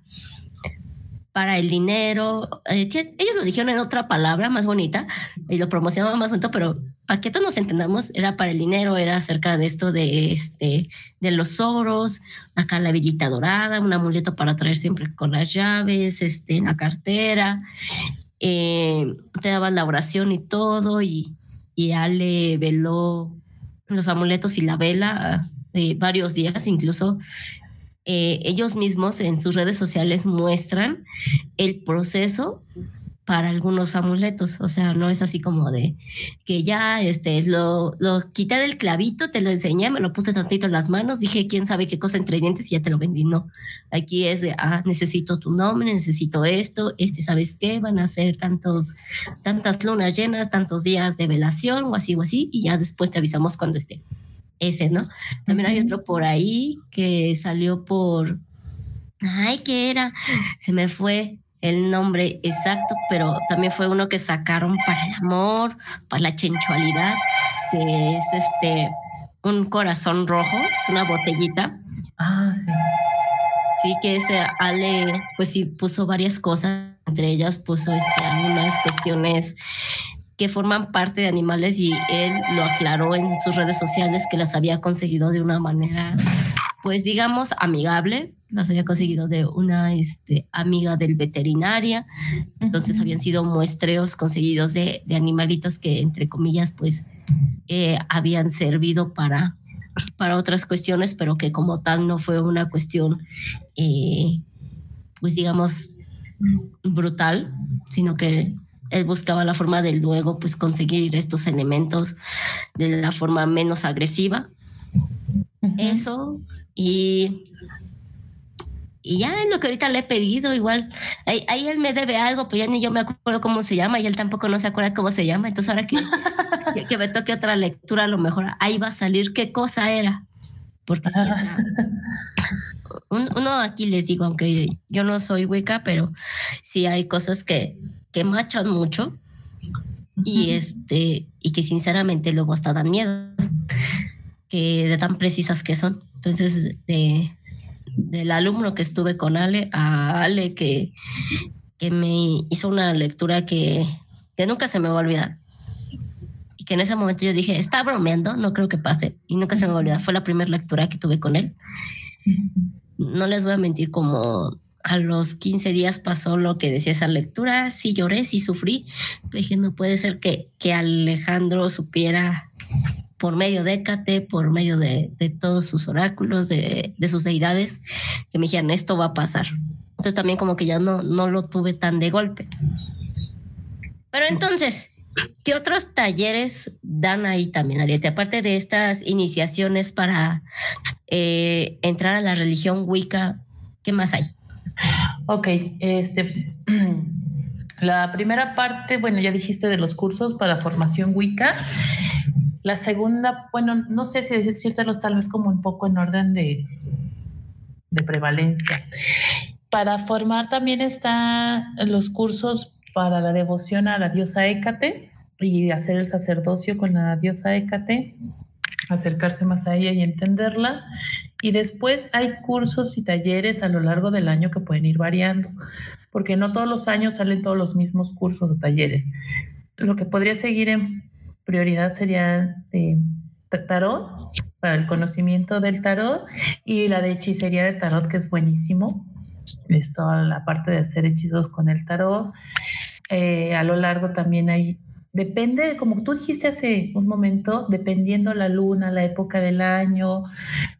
para el dinero. Eh, ellos lo dijeron en otra palabra más bonita y lo promocionaban más bonito, pero para que todos nos entendamos, era para el dinero, era acerca de esto de, este, de los oros, acá la villita dorada, un amuleto para traer siempre con las llaves, este, la cartera. Eh, te daban la oración y todo, y, y Ale veló los amuletos y la vela eh, varios días, incluso eh, ellos mismos en sus redes sociales muestran el proceso para algunos amuletos, o sea, no es así como de que ya este lo, lo quité del clavito, te lo enseñé, me lo puse tantito en las manos, dije quién sabe qué cosa entre dientes y ya te lo vendí. No, aquí es de ah, necesito tu nombre, necesito esto, este, ¿sabes qué? Van a ser tantos, tantas lunas llenas, tantos días de velación o así o así, y ya después te avisamos cuando esté ese, ¿no? También hay otro por ahí que salió por, ay, ¿qué era? Se me fue el nombre exacto, pero también fue uno que sacaron para el amor, para la sensualidad, que es este, un corazón rojo, es una botellita. Ah, sí. Sí, que ese Ale, pues sí, puso varias cosas, entre ellas puso este, algunas cuestiones que forman parte de animales y él lo aclaró en sus redes sociales que las había conseguido de una manera, pues digamos, amigable, las había conseguido de una este, amiga del veterinaria, entonces habían sido muestreos conseguidos de, de animalitos que, entre comillas, pues eh, habían servido para, para otras cuestiones, pero que como tal no fue una cuestión, eh, pues digamos, brutal, sino que él buscaba la forma de luego pues conseguir estos elementos de la forma menos agresiva. Eso y y ya es lo que ahorita le he pedido, igual. Ahí, él me debe algo, pues ya ni yo me acuerdo cómo se llama y él tampoco no se acuerda cómo se llama. Entonces ahora que, que, me toque otra lectura, a lo mejor ahí va a salir qué cosa era. Porque sí, o sea, uno aquí les digo, aunque yo no soy Wicca, pero sí hay cosas que, que machan mucho y este y que sinceramente luego hasta dan miedo que de tan precisas que son. Entonces de, del alumno que estuve con Ale a Ale que, que me hizo una lectura que, que nunca se me va a olvidar. Y que en ese momento yo dije está bromeando no creo que pase y nunca se me va a olvidar. Fue la primera lectura que tuve con él. No les voy a mentir como a los 15 días pasó lo que decía esa lectura, sí lloré, sí sufrí, dije, no puede ser que, que Alejandro supiera por medio de Hécate, por medio de, de todos sus oráculos, de, de, sus deidades, que me dijeran, esto va a pasar. Entonces también como que ya no, no lo tuve tan de golpe. Pero entonces, ¿qué otros talleres dan ahí también, Ariete? Aparte de estas iniciaciones para eh, entrar a la religión Wicca, ¿qué más hay? Ok, este, la primera parte, bueno, ya dijiste de los cursos para formación Wicca. La segunda, bueno, no sé si decírtelos tal vez como un poco en orden de, de prevalencia. Para formar también están los cursos para la devoción a la diosa Hécate y hacer el sacerdocio con la diosa Hécate acercarse más a ella y entenderla. Y después hay cursos y talleres a lo largo del año que pueden ir variando, porque no todos los años salen todos los mismos cursos o talleres. Lo que podría seguir en prioridad sería de tarot, para el conocimiento del tarot, y la de hechicería de tarot, que es buenísimo. Esto, la parte de hacer hechizos con el tarot. Eh, a lo largo también hay Depende, como tú dijiste hace un momento, dependiendo la luna, la época del año,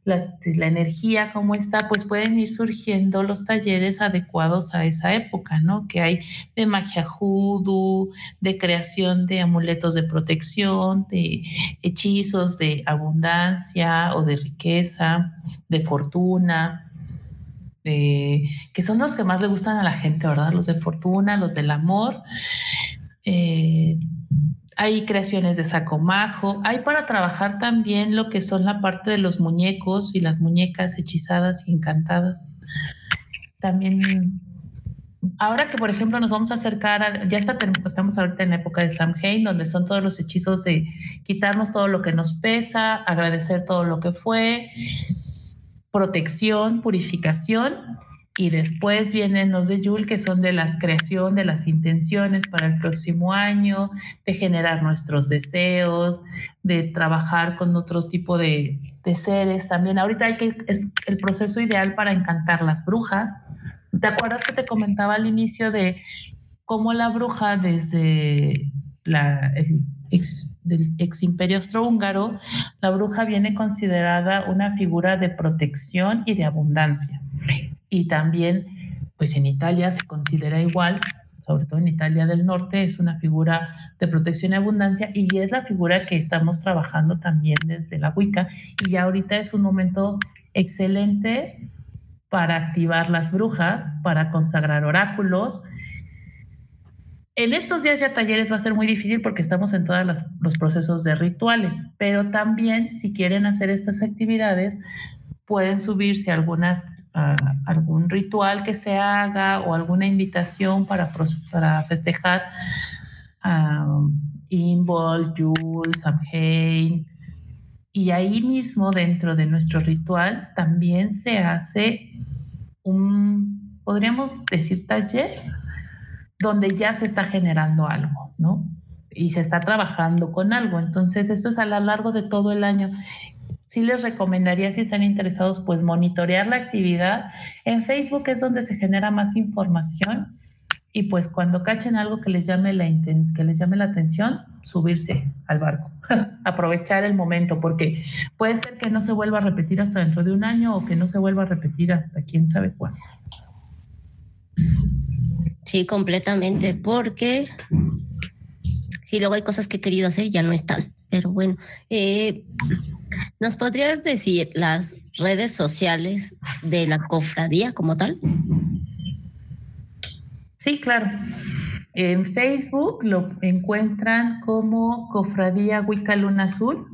la energía, cómo está, pues pueden ir surgiendo los talleres adecuados a esa época, ¿no? Que hay de magia hoodoo, de creación de amuletos de protección, de hechizos de abundancia o de riqueza, de fortuna, que son los que más le gustan a la gente, ¿verdad? Los de fortuna, los del amor. Eh, hay creaciones de saco majo, hay para trabajar también lo que son la parte de los muñecos y las muñecas hechizadas y encantadas. También, ahora que por ejemplo nos vamos a acercar, a, ya está, estamos ahorita en la época de Samhain, donde son todos los hechizos de quitarnos todo lo que nos pesa, agradecer todo lo que fue, protección, purificación y después vienen los de Yul, que son de la creación de las intenciones para el próximo año, de generar nuestros deseos, de trabajar con otro tipo de, seres. También ahorita hay que, es el proceso ideal para encantar las brujas. ¿Te acuerdas que te comentaba al inicio de cómo la bruja desde la, el ex imperio austrohúngaro, la bruja viene considerada una figura de protección y de abundancia? Y también pues en Italia se considera igual, sobre todo en Italia del Norte, es una figura de protección y abundancia y es la figura que estamos trabajando también desde la Wicca y ya ahorita es un momento excelente para activar las brujas, para consagrar oráculos. En estos días ya talleres va a ser muy difícil porque estamos en todos los procesos de rituales, pero también si quieren hacer estas actividades, pueden subirse algunas algún ritual que se haga o alguna invitación para, para festejar um, Imbol, Yule, Samhain. Y ahí mismo, dentro de nuestro ritual, también se hace un, podríamos decir, taller, donde ya se está generando algo, ¿no? Y se está trabajando con algo. Entonces, esto es a lo largo de todo el año sí les recomendaría, si están interesados, pues monitorear la actividad. En Facebook es donde se genera más información y pues cuando cachen algo que les llame la, que les llame la atención, subirse al barco, aprovechar el momento, porque puede ser que no se vuelva a repetir hasta dentro de un año o que no se vuelva a repetir hasta quién sabe cuándo. Sí, completamente, porque si luego hay cosas que he querido hacer y ya no están. Pero bueno, eh, ¿nos podrías decir las redes sociales de la cofradía como tal? Sí, claro. En Facebook lo encuentran como Cofradía Wicca Luna Azul.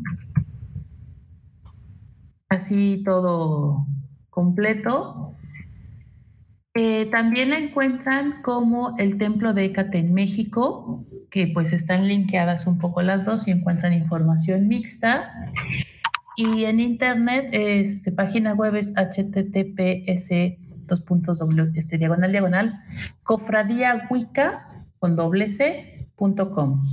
Así todo completo. Eh, también la encuentran como el Templo de Écate en México, que pues están linkeadas un poco las dos y encuentran información mixta. Y en internet, este, página web es https dos puntos este, diagonal diagonal cofradiahuica con doble c punto com.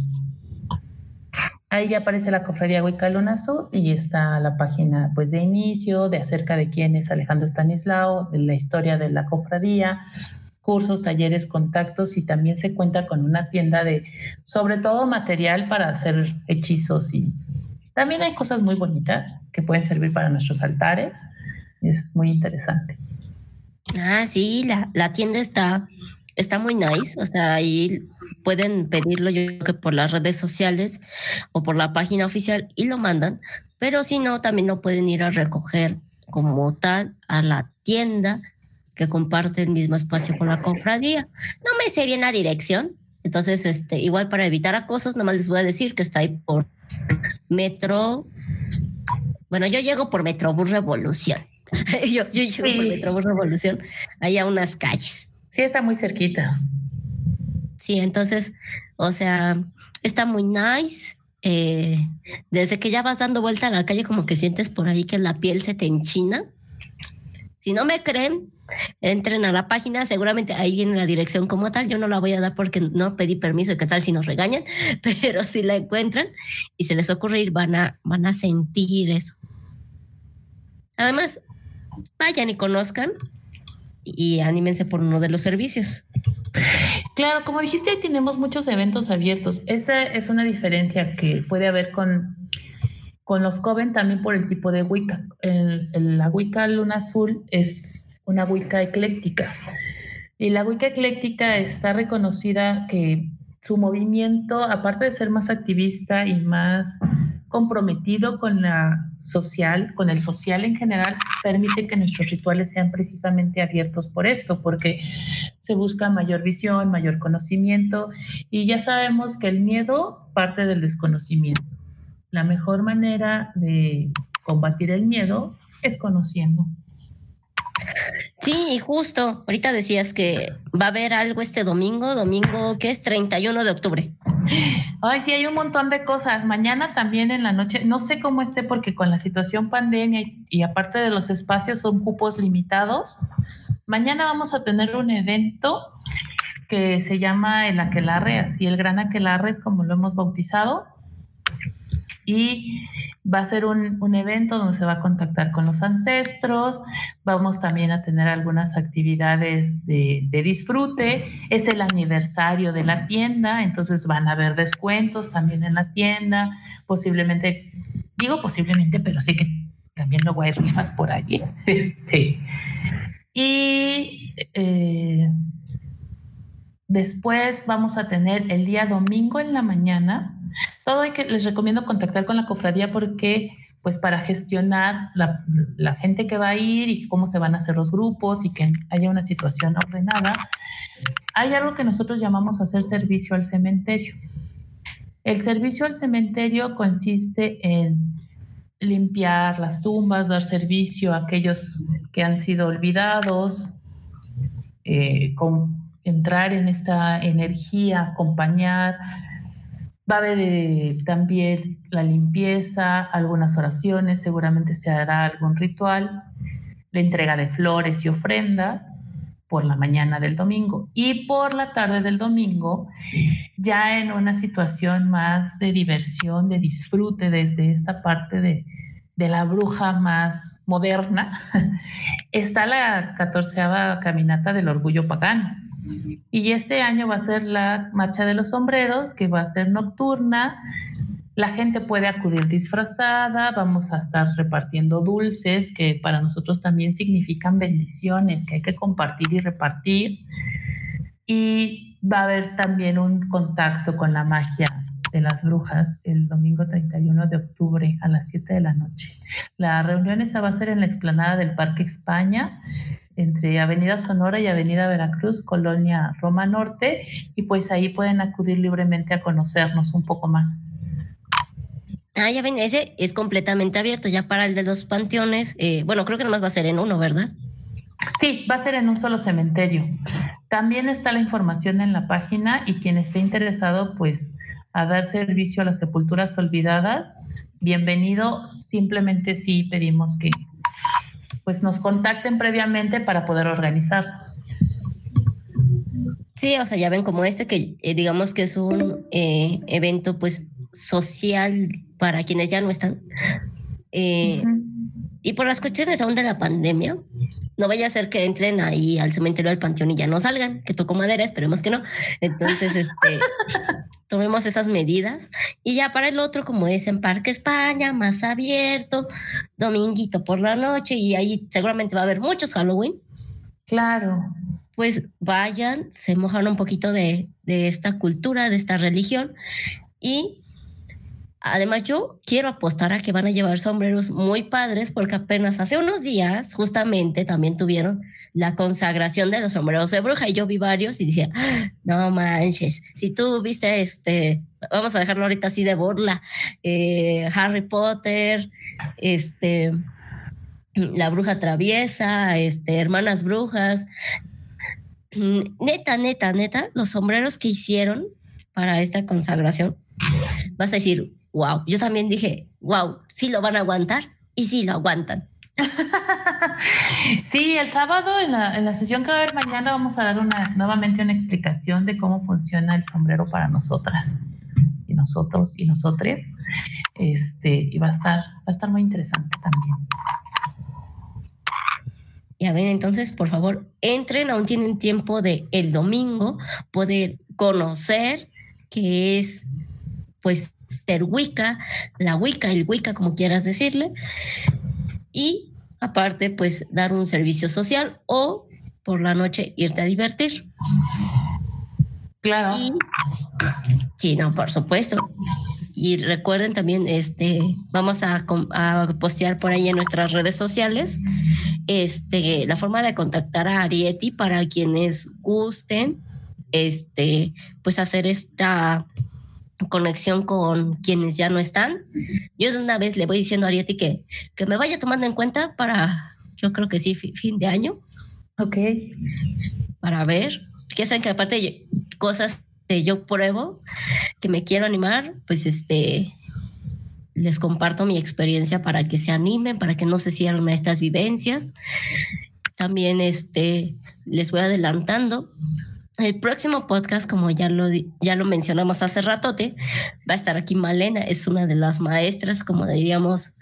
Ahí ya aparece la cofradía Huica Azul y está la página pues de inicio, de acerca de quién es Alejandro Stanislao, de la historia de la cofradía, cursos, talleres, contactos y también se cuenta con una tienda de sobre todo material para hacer hechizos y también hay cosas muy bonitas que pueden servir para nuestros altares. Es muy interesante. Ah, sí, la, la tienda está está muy nice, o sea, ahí pueden pedirlo yo que por las redes sociales o por la página oficial y lo mandan, pero si no, también lo pueden ir a recoger como tal a la tienda que comparte el mismo espacio con la cofradía. No me sé bien la dirección, entonces, este, igual para evitar acosos, nomás les voy a decir que está ahí por Metro. Bueno, yo llego por Metrobús Revolución. yo, yo llego por Metrobús Revolución, ahí a unas calles. Sí, está muy cerquita. Sí, entonces, o sea, está muy nice. Eh, desde que ya vas dando vuelta a la calle, como que sientes por ahí que la piel se te enchina. Si no me creen, entren a la página, seguramente ahí viene la dirección como tal. Yo no la voy a dar porque no pedí permiso y qué tal si nos regañan, pero si la encuentran y se les ocurre ir, van a, van a sentir eso. Además, vayan y conozcan y anímense por uno de los servicios. Claro, como dijiste, tenemos muchos eventos abiertos. Esa es una diferencia que puede haber con, con los Coven también por el tipo de Wicca. la Wicca Luna Azul es una Wicca ecléctica. Y la Wicca ecléctica está reconocida que su movimiento, aparte de ser más activista y más comprometido con la social, con el social en general, permite que nuestros rituales sean precisamente abiertos por esto, porque se busca mayor visión, mayor conocimiento y ya sabemos que el miedo parte del desconocimiento. La mejor manera de combatir el miedo es conociendo. Sí, justo. Ahorita decías que va a haber algo este domingo, domingo que es 31 de octubre. Ay, sí, hay un montón de cosas. Mañana también en la noche, no sé cómo esté porque con la situación pandemia y, aparte de los espacios son cupos limitados. Mañana vamos a tener un evento que se llama el aquelarre, así el gran aquelarre es como lo hemos bautizado. Y Va a ser un, evento donde se va a contactar con los ancestros, vamos también a tener algunas actividades de, disfrute, es el aniversario de la tienda, entonces van a haber descuentos también en la tienda, posiblemente, digo posiblemente, pero sí que también luego hay rifas por allí. Este, y eh, después vamos a tener el día domingo en la mañana, todo hay que, les recomiendo contactar con la cofradía porque pues para gestionar la, la, gente que va a ir y cómo se van a hacer los grupos y que haya una situación ordenada, hay algo que nosotros llamamos hacer servicio al cementerio. El servicio al cementerio consiste en limpiar las tumbas, dar servicio a aquellos que han sido olvidados, eh, con, entrar en esta energía, acompañar, Va a haber eh, también la limpieza, algunas oraciones, seguramente se hará algún ritual, la entrega de flores y ofrendas por la mañana del domingo. Y por la tarde del domingo, ya en una situación más de diversión, de disfrute desde esta parte de, de la bruja más moderna, está la catorceava caminata del orgullo pagano y este año va a ser la Marcha de los Sombreros, que va a ser nocturna. La gente puede acudir disfrazada, vamos a estar repartiendo dulces que para nosotros también significan bendiciones que hay que compartir y repartir. Y va a haber también un contacto con la magia de las brujas el domingo 31 de octubre a las 7 de la noche. La reunión esa va a ser en la explanada del Parque España entre Avenida Sonora y Avenida Veracruz, Colonia Roma Norte, y pues ahí pueden acudir libremente a conocernos un poco más. Ah, ya ven, ese es completamente abierto ya para el de los panteones. Eh, bueno, creo que nomás va a ser en uno, ¿verdad? Sí, va a ser en un solo cementerio. También está la información en la página y quien esté interesado, pues, a dar servicio a las sepulturas olvidadas, bienvenido. Simplemente sí pedimos que pues nos contacten previamente para poder organizarnos. Sí, o sea, ya ven como este que eh, digamos que es un eh, evento pues social para quienes ya no están. Eh, y por las cuestiones aún de la pandemia, no vaya a ser que entren ahí al cementerio del panteón y ya no salgan, que tocó madera, esperemos que no. Entonces, este, tomemos esas medidas. Y ya para el otro, como es en Parque España, más abierto, dominguito por la noche, y ahí seguramente va a haber muchos Halloween. Claro. Pues vayan, se mojan un poquito de, de esta cultura, de esta religión, y Además, yo quiero apostar a que van a llevar sombreros muy padres porque apenas hace unos días justamente también tuvieron la consagración de los sombreros de bruja y yo vi varios y decía, ah, no manches, si tú viste este, vamos a dejarlo ahorita así de burla, eh, Harry Potter, este, la bruja traviesa, este, hermanas brujas, neta, neta, neta, los sombreros que hicieron para esta consagración, vas a decir, wow. Yo también dije, wow, sí lo van a aguantar y sí lo aguantan. Sí, el sábado en la, sesión que va a haber mañana vamos a dar una, nuevamente una explicación de cómo funciona el sombrero para nosotras y nosotros y nosotres. Este, y va a estar, va a estar muy interesante también. Ya ven, entonces, por favor, entren, aún tienen tiempo de el domingo poder conocer qué es pues ser Wicca, la Wicca, el Wicca, como quieras decirle, y aparte, pues dar un servicio social o por la noche irte a divertir. Claro. sí, no, por supuesto. y recuerden también, este, vamos a, postear por ahí en nuestras redes sociales este, la forma de contactar a Arieti para quienes gusten, este, pues hacer esta conexión con quienes ya no están. Yo de una vez le voy diciendo a Arieti que, que me vaya tomando en cuenta para, yo creo que sí, fin de año. Ok. Para ver, que saben que aparte cosas que yo pruebo, que me quiero animar, pues este, les comparto mi experiencia para que se animen, para que no se cierren a estas vivencias. También este, les voy adelantando el próximo podcast, como ya lo, ya lo mencionamos hace ratote, va a estar aquí Malena, es una de las maestras, como diríamos,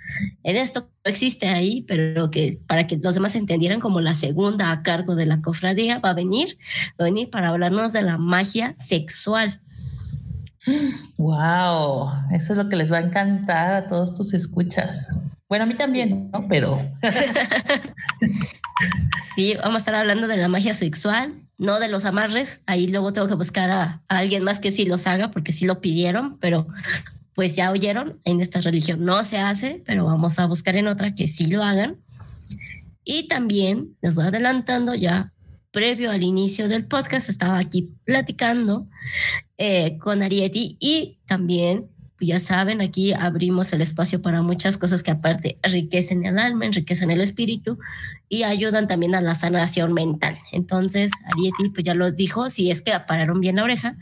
en esto existe ahí, pero que para que los demás entendieran como la segunda a cargo de la cofradía, va a venir, va a venir para hablarnos de la magia sexual. Wow, eso es lo que les va a encantar a todos tus escuchas. Bueno, a mí también, ¿no? Pero. sí, vamos a estar hablando de la magia sexual, no de los amarres. Ahí luego tengo que buscar a, alguien más que sí los haga, porque sí lo pidieron, pero pues ya oyeron, en esta religión no se hace, pero vamos a buscar en otra que sí lo hagan. Y también les voy adelantando ya, previo al inicio del podcast, estaba aquí platicando eh, con Arieti y también ya saben, aquí abrimos el espacio para muchas cosas que aparte enriquecen el alma, enriquecen el espíritu y ayudan también a la sanación mental. Entonces, Arieti pues ya lo dijo, si es que pararon bien la oreja,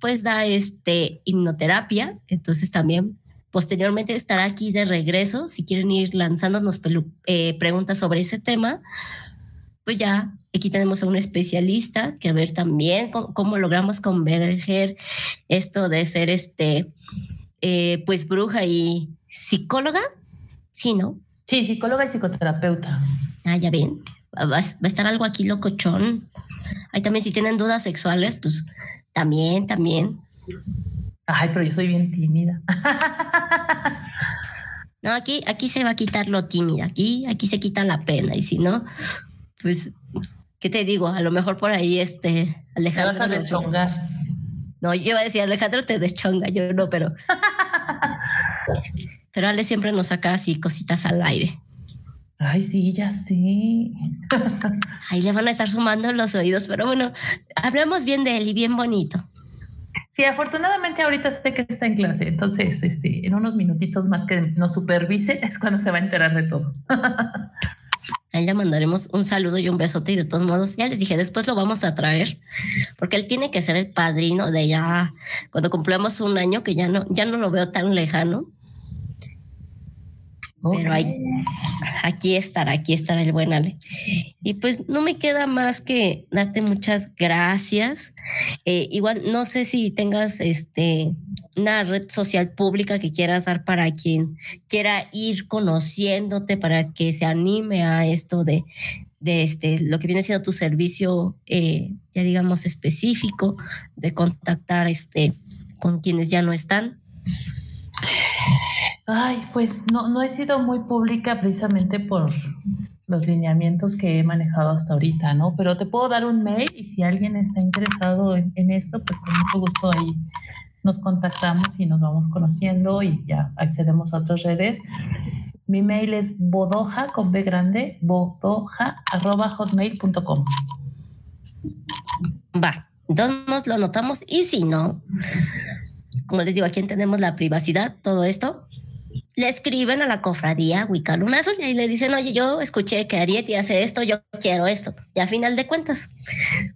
pues da este hipnoterapia, entonces también posteriormente estará aquí de regreso, si quieren ir lanzándonos eh, preguntas sobre ese tema, pues ya aquí tenemos a un especialista que a ver también cómo logramos converger esto de ser este eh, pues bruja y psicóloga, sí, ¿no? Sí, psicóloga y psicoterapeuta. Ah, ya ven, va, a estar algo aquí locochón. Ahí también si tienen dudas sexuales, pues también, también. Ay, pero yo soy bien tímida. No, aquí, aquí se va a quitar lo tímida, aquí, aquí se quita la pena, y si no, pues, ¿qué te digo? A lo mejor por ahí este Alejandro. No, yo iba a decir, Alejandro te deschonga, yo no, pero. pero Ale siempre nos saca así cositas al aire. Ay, sí, ya sé. Ahí le van a estar sumando los oídos, pero bueno, hablamos bien de él y bien bonito. Sí, afortunadamente ahorita sé que está en clase, entonces este, en unos minutitos más que nos supervise es cuando se va a enterar de todo. A él le mandaremos un saludo y un besote y de todos modos, ya les dije, después lo vamos a traer, porque él tiene que ser el padrino de ya, cuando cumplamos un año, que ya no, ya no lo veo tan lejano. Pero aquí estará, aquí estará el buen Ale. Y pues no me queda más que darte muchas gracias. Eh, igual no sé si tengas este una red social pública que quieras dar para quien quiera ir conociéndote, para que se anime a esto de, de este, lo que viene siendo tu servicio, eh, ya digamos, específico, de contactar este, con quienes ya no están. Ay, pues no, no he sido muy pública precisamente por los lineamientos que he manejado hasta ahorita, ¿no? Pero te puedo dar un mail y si alguien está interesado en, esto, pues con mucho gusto ahí nos contactamos y nos vamos conociendo y ya accedemos a otras redes. Mi mail es bodoja con B grande, bodoja arroba hotmail.com. Va, entonces lo anotamos y si no, como les digo, aquí tenemos la privacidad, todo esto, le escriben a la cofradía Wicca y le dicen, oye, yo escuché que Arieti hace esto, yo quiero esto. Y a final de cuentas,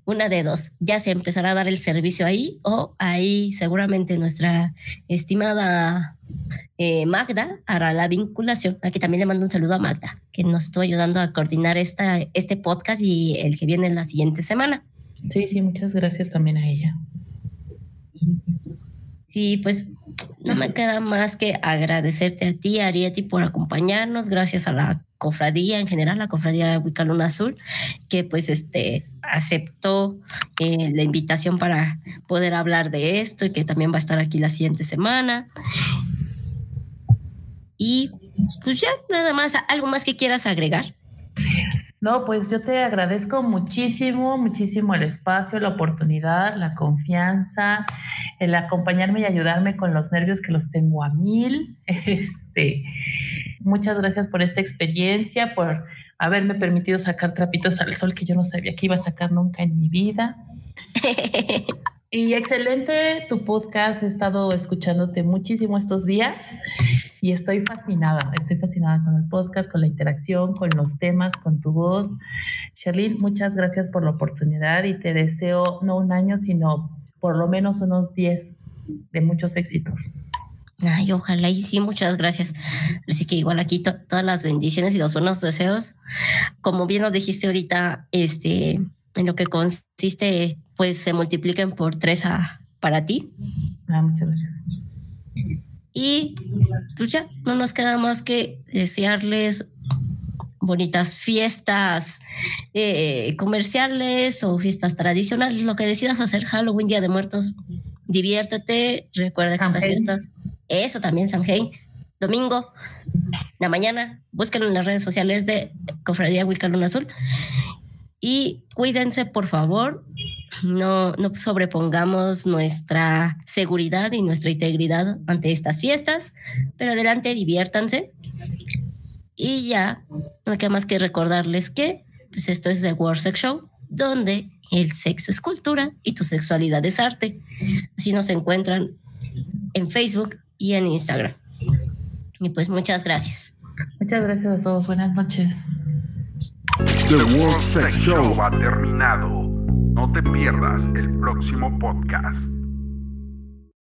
una de dos, ya se empezará a dar el servicio ahí o ahí seguramente nuestra estimada eh, Magda hará la vinculación. Aquí también le mando un saludo a Magda, que nos estuvo ayudando a coordinar esta, este podcast y el que viene la siguiente semana. Sí, sí, muchas gracias también a ella. Sí, pues no me queda más que agradecerte a ti, Arieti, por acompañarnos. Gracias a la cofradía, en general, la cofradía de Huicaluna Azul, que pues este aceptó eh, la invitación para poder hablar de esto y que también va a estar aquí la siguiente semana. Y pues ya, nada más, algo más que quieras agregar. No, pues yo te agradezco muchísimo, muchísimo el espacio, la oportunidad, la confianza, el acompañarme y ayudarme con los nervios que los tengo a mil. Este, muchas gracias por esta experiencia, por haberme permitido sacar trapitos al sol que yo no sabía que iba a sacar nunca en mi vida. Y excelente tu podcast, he estado escuchándote muchísimo estos días y estoy fascinada, estoy fascinada con el podcast, con la interacción, con los temas, con tu voz. Sherlyn, muchas gracias por la oportunidad y te deseo no un año, sino por lo menos unos 10 de muchos éxitos. Ay, ojalá y sí, muchas gracias. Así que igual aquí todas las bendiciones y los buenos deseos. Como bien lo dijiste ahorita, este, en lo que consiste, pues se multipliquen por tres a, para ti. Ah, muchas gracias. Y pues ya, no nos queda más que desearles bonitas fiestas eh, comerciales o fiestas tradicionales, lo que decidas hacer, Halloween, Día de Muertos, diviértete, recuerda que estas fiestas, eso también, San domingo, la mañana, búsquenlo en las redes sociales de Cofradía Wicca Luna Azul y cuídense, por favor, no, no sobrepongamos nuestra seguridad y nuestra integridad ante estas fiestas, pero adelante, diviértanse. Y ya, no queda más que recordarles que pues esto es The World Sex Show, donde el sexo es cultura y tu sexualidad es arte. Así nos encuentran en Facebook y en Instagram. Y pues muchas gracias. Muchas gracias a todos. Buenas noches. The World Sex Show ha terminado. No te pierdas el próximo podcast.